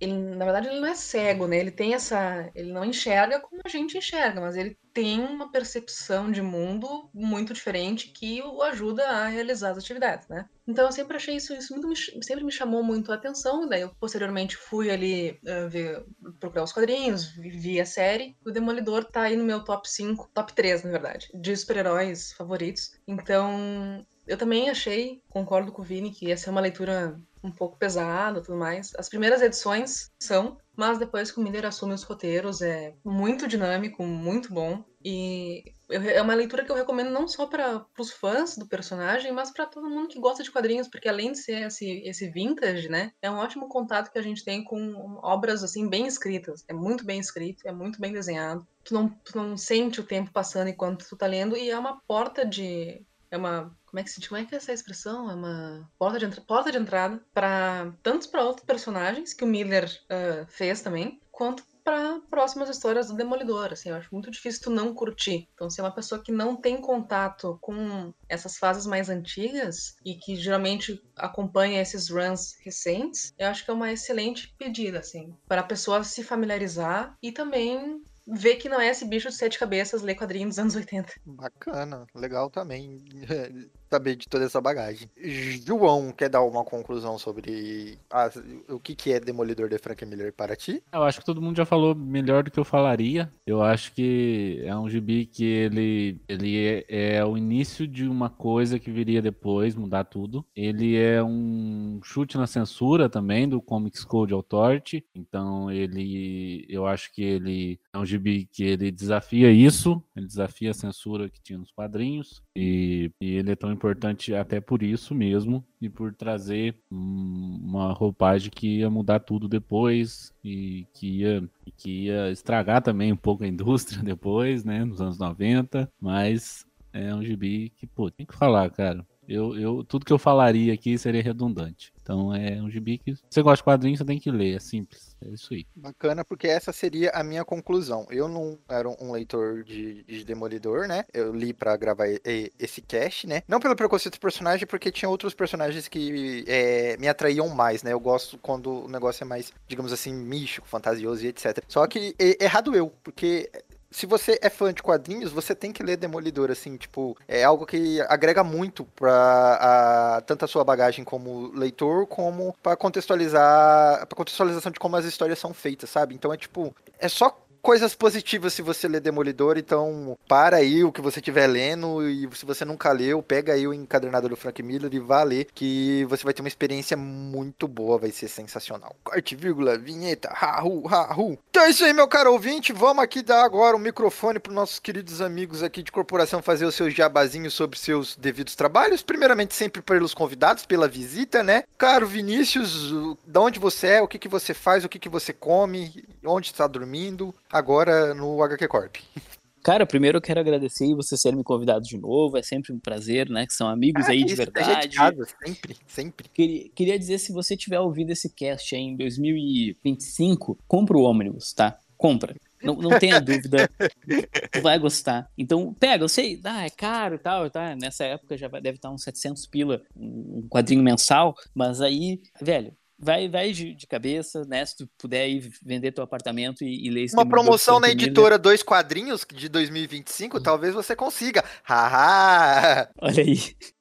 ele, na verdade, ele não é cego, né? Ele tem essa. Ele não enxerga como a gente enxerga, mas ele tem uma percepção de mundo muito diferente que o ajuda a realizar as atividades, né? Então eu sempre achei isso, isso muito, sempre me chamou muito a atenção. Daí eu posteriormente fui ali uh, ver, procurar os quadrinhos, vi a série. O Demolidor tá aí no meu top 5, top 3, na verdade, de super-heróis favoritos. Então eu também achei, concordo com o Vini, que ia ser uma leitura um pouco pesada e tudo mais. As primeiras edições são, mas depois que o Miller assume os roteiros, é muito dinâmico, muito bom. E é uma leitura que eu recomendo não só para os fãs do personagem, mas para todo mundo que gosta de quadrinhos, porque além de ser esse, esse vintage, né, é um ótimo contato que a gente tem com obras assim bem escritas. É muito bem escrito, é muito bem desenhado. Tu não, tu não sente o tempo passando enquanto tu tá lendo e é uma porta de é uma como é que se como é que é essa expressão? É uma porta de, porta de entrada para tantos para outros personagens que o Miller uh, fez também, quanto para próximas histórias do Demolidor, assim, eu acho muito difícil tu não curtir. Então, se é uma pessoa que não tem contato com essas fases mais antigas e que geralmente acompanha esses runs recentes, eu acho que é uma excelente pedida, assim, para a pessoa se familiarizar e também ver que não é esse bicho de sete cabeças ler quadrinhos dos anos 80. Bacana, legal também saber de toda essa bagagem. João, quer dar uma conclusão sobre a, o que, que é Demolidor de Frank Miller para ti? Eu acho que todo mundo já falou melhor do que eu falaria. Eu acho que é um gibi que ele, ele é, é o início de uma coisa que viria depois, mudar tudo. Ele é um chute na censura também do Comics Code Authority. Então ele, eu acho que ele é um gibi que ele desafia isso, ele desafia a censura que tinha nos quadrinhos. E, e ele é tão importante até por isso mesmo e por trazer uma roupagem que ia mudar tudo depois e que ia, que ia estragar também um pouco a indústria depois, né, nos anos 90, mas é um gibi que, pô, tem que falar, cara. Eu, eu, tudo que eu falaria aqui seria redundante. Então é um gibi que você gosta de quadrinhos, você tem que ler, é simples. É isso aí. Bacana, porque essa seria a minha conclusão. Eu não era um leitor de, de Demolidor, né? Eu li para gravar esse cast, né? Não pelo preconceito do personagem, porque tinha outros personagens que é, me atraíam mais, né? Eu gosto quando o negócio é mais, digamos assim, místico, fantasioso e etc. Só que errado eu, porque se você é fã de quadrinhos, você tem que ler Demolidor, assim, tipo, é algo que agrega muito pra a, tanto a sua bagagem como leitor, como para contextualizar, pra contextualização de como as histórias são feitas, sabe? Então é tipo, é só coisas positivas se você ler Demolidor, então para aí o que você estiver lendo e se você nunca leu, pega aí o encadernado do Frank Miller e vá ler, que você vai ter uma experiência muito boa, vai ser sensacional. Corte, vírgula, vinheta, rahu, rahu. Então é isso aí, meu caro ouvinte, vamos aqui dar agora o microfone para nossos queridos amigos aqui de corporação fazer os seus jabazinhos sobre seus devidos trabalhos. Primeiramente, sempre pelos convidados, pela visita, né? Caro Vinícius, da onde você é, o que, que você faz, o que, que você come, onde está dormindo, agora no HQ Corp. Cara, primeiro eu quero agradecer vocês terem me convidado de novo. É sempre um prazer, né? Que são amigos Ah, aí de isso, verdade. é sempre, sempre. Queria, queria dizer, se você tiver ouvido esse cast aí em 2025, compra o ônibus, tá? Compra. Não, não tenha dúvida, tu vai gostar. Então, pega, eu sei, ah, é caro e tal, tá? Nessa época já vai- deve estar uns 700 pila, um quadrinho mensal, mas aí, velho, vai, vai de, de cabeça, né? Se tu puder ir vender teu apartamento e, e ler esse Uma promoção na editora Dois Quadrinhos de 2025, talvez você consiga. Haha! Olha aí.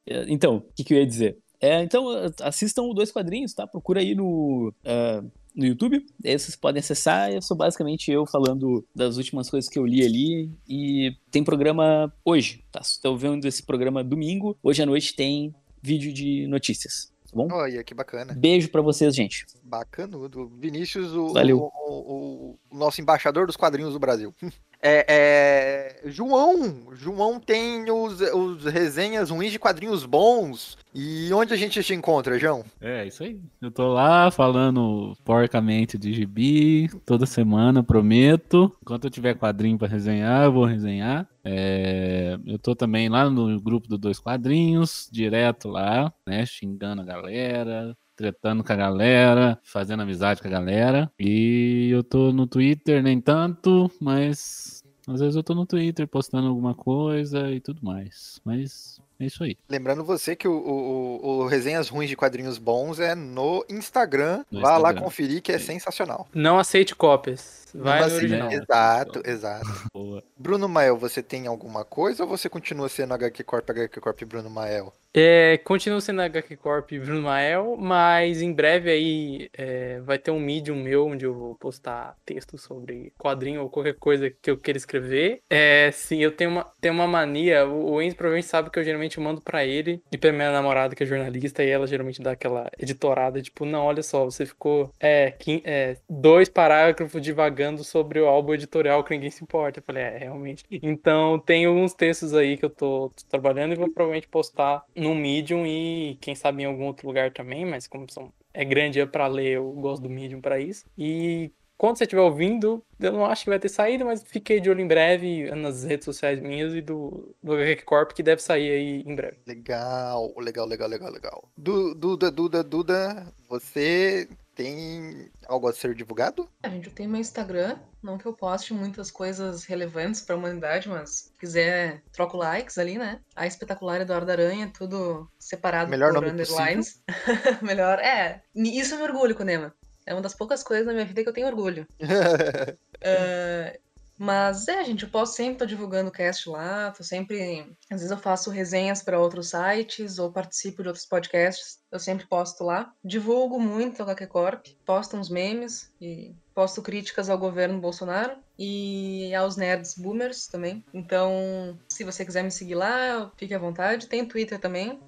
É, Então, o que, que eu ia dizer? É, então, assistam Dois Quadrinhos, tá? Procura aí no, ah, no YouTube. Aí vocês podem acessar. Eu sou basicamente eu falando das últimas coisas que eu li ali. E tem programa hoje, tá? Estou vendo esse programa domingo. Hoje à noite tem vídeo de notícias, tá bom? Olha, que bacana. Beijo pra vocês, gente. Bacanudo. Vinícius, o, Valeu. o- o- o nosso embaixador dos quadrinhos do Brasil. É, é, João, João tem os, os resenhas ruins de quadrinhos bons. E onde a gente te encontra, João? É, isso aí. Eu tô lá falando porcamente de gibi toda semana, prometo. Enquanto eu tiver quadrinho pra resenhar, eu vou resenhar. É, eu tô também lá no grupo do Dois Quadrinhos, direto lá, né? Xingando a galera, tretando com a galera, fazendo amizade com a galera. E eu tô no Twitter, nem tanto, mas às vezes eu tô no Twitter postando alguma coisa e tudo mais. Mas é isso aí. Lembrando você que o, o- o- Resenhas Ruins de Quadrinhos Bons é no Instagram. No Vá lá Instagram. conferir que é sensacional. Não aceite cópias. Vai Não no original. Exato, exato. Boa. Bruno Mael, você tem alguma coisa ou você continua sendo HQ Corp, HQ Corp Bruno Mael? É, continua sendo HQ Corp e Bruno Mael, mas em breve aí é, vai ter um Medium meu onde eu vou postar texto sobre quadrinho ou qualquer coisa que eu queira escrever. É, sim, eu tenho uma, tenho uma mania, o, o Enzo provavelmente sabe que eu geralmente mando pra ele e pra minha namorada que é jornalista e ela geralmente dá aquela editorada, tipo, não, olha só, você ficou é, quin- é, dois parágrafos divagando sobre o álbum editorial que ninguém se importa. Eu falei, é, realmente. Então tem alguns textos aí que eu tô, tô trabalhando e vou provavelmente postar no Medium e quem sabe em algum outro lugar também, mas como são, é grande é pra ler, eu gosto do Medium pra isso. E quando você estiver ouvindo, eu não acho que vai ter saído, mas fiquei de olho em breve nas redes sociais minhas e do, do HQ Corp, que deve sair aí em breve. Legal, legal, legal, legal, legal. Du- Duda, Duda, Duda, você tem algo a ser divulgado? A gente tem meu Instagram, não que eu poste muitas coisas relevantes pra humanidade, mas se quiser, troco likes ali, né? A espetacular Eduardo Aranha, tudo separado Melhor por nome underlines. Melhor, é. Isso eu me orgulho, Conema. É uma das poucas coisas na minha vida que eu tenho orgulho. Ah, mas é, gente, eu posso sempre estar divulgando o cast lá, tô sempre. Às vezes eu faço resenhas para outros sites ou participo de outros podcasts, eu sempre posto lá. Divulgo muito a HQ Corp, posto uns memes e posto críticas ao governo Bolsonaro e aos nerds boomers também. Então, se você quiser me seguir lá, fique à vontade. Tem Twitter também,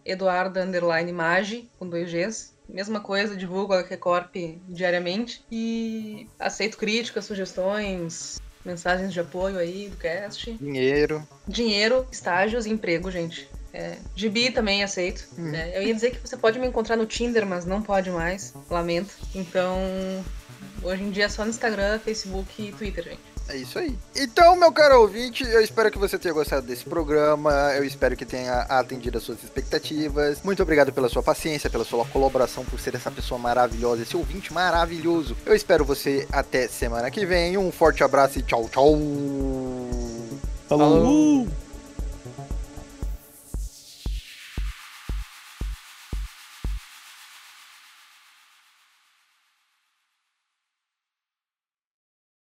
Magi, com dois Gs. Mesma coisa, divulgo a HQ Corp diariamente. E aceito críticas, sugestões, mensagens de apoio aí do cast. Dinheiro. Dinheiro, estágios e emprego, gente. É, gibi também aceito. Hum. né? Eu ia dizer que você pode me encontrar no Tinder, mas não pode mais. Lamento. Então, hoje em dia é só no Instagram, Facebook e Twitter, gente. É isso aí. Então, meu caro ouvinte, eu espero que você tenha gostado desse programa. Eu espero que tenha atendido as suas expectativas. Muito obrigado pela sua paciência, pela sua colaboração, por ser essa pessoa maravilhosa, esse ouvinte maravilhoso. Eu espero você até semana que vem. Um forte abraço e tchau, tchau. Falou! Falou.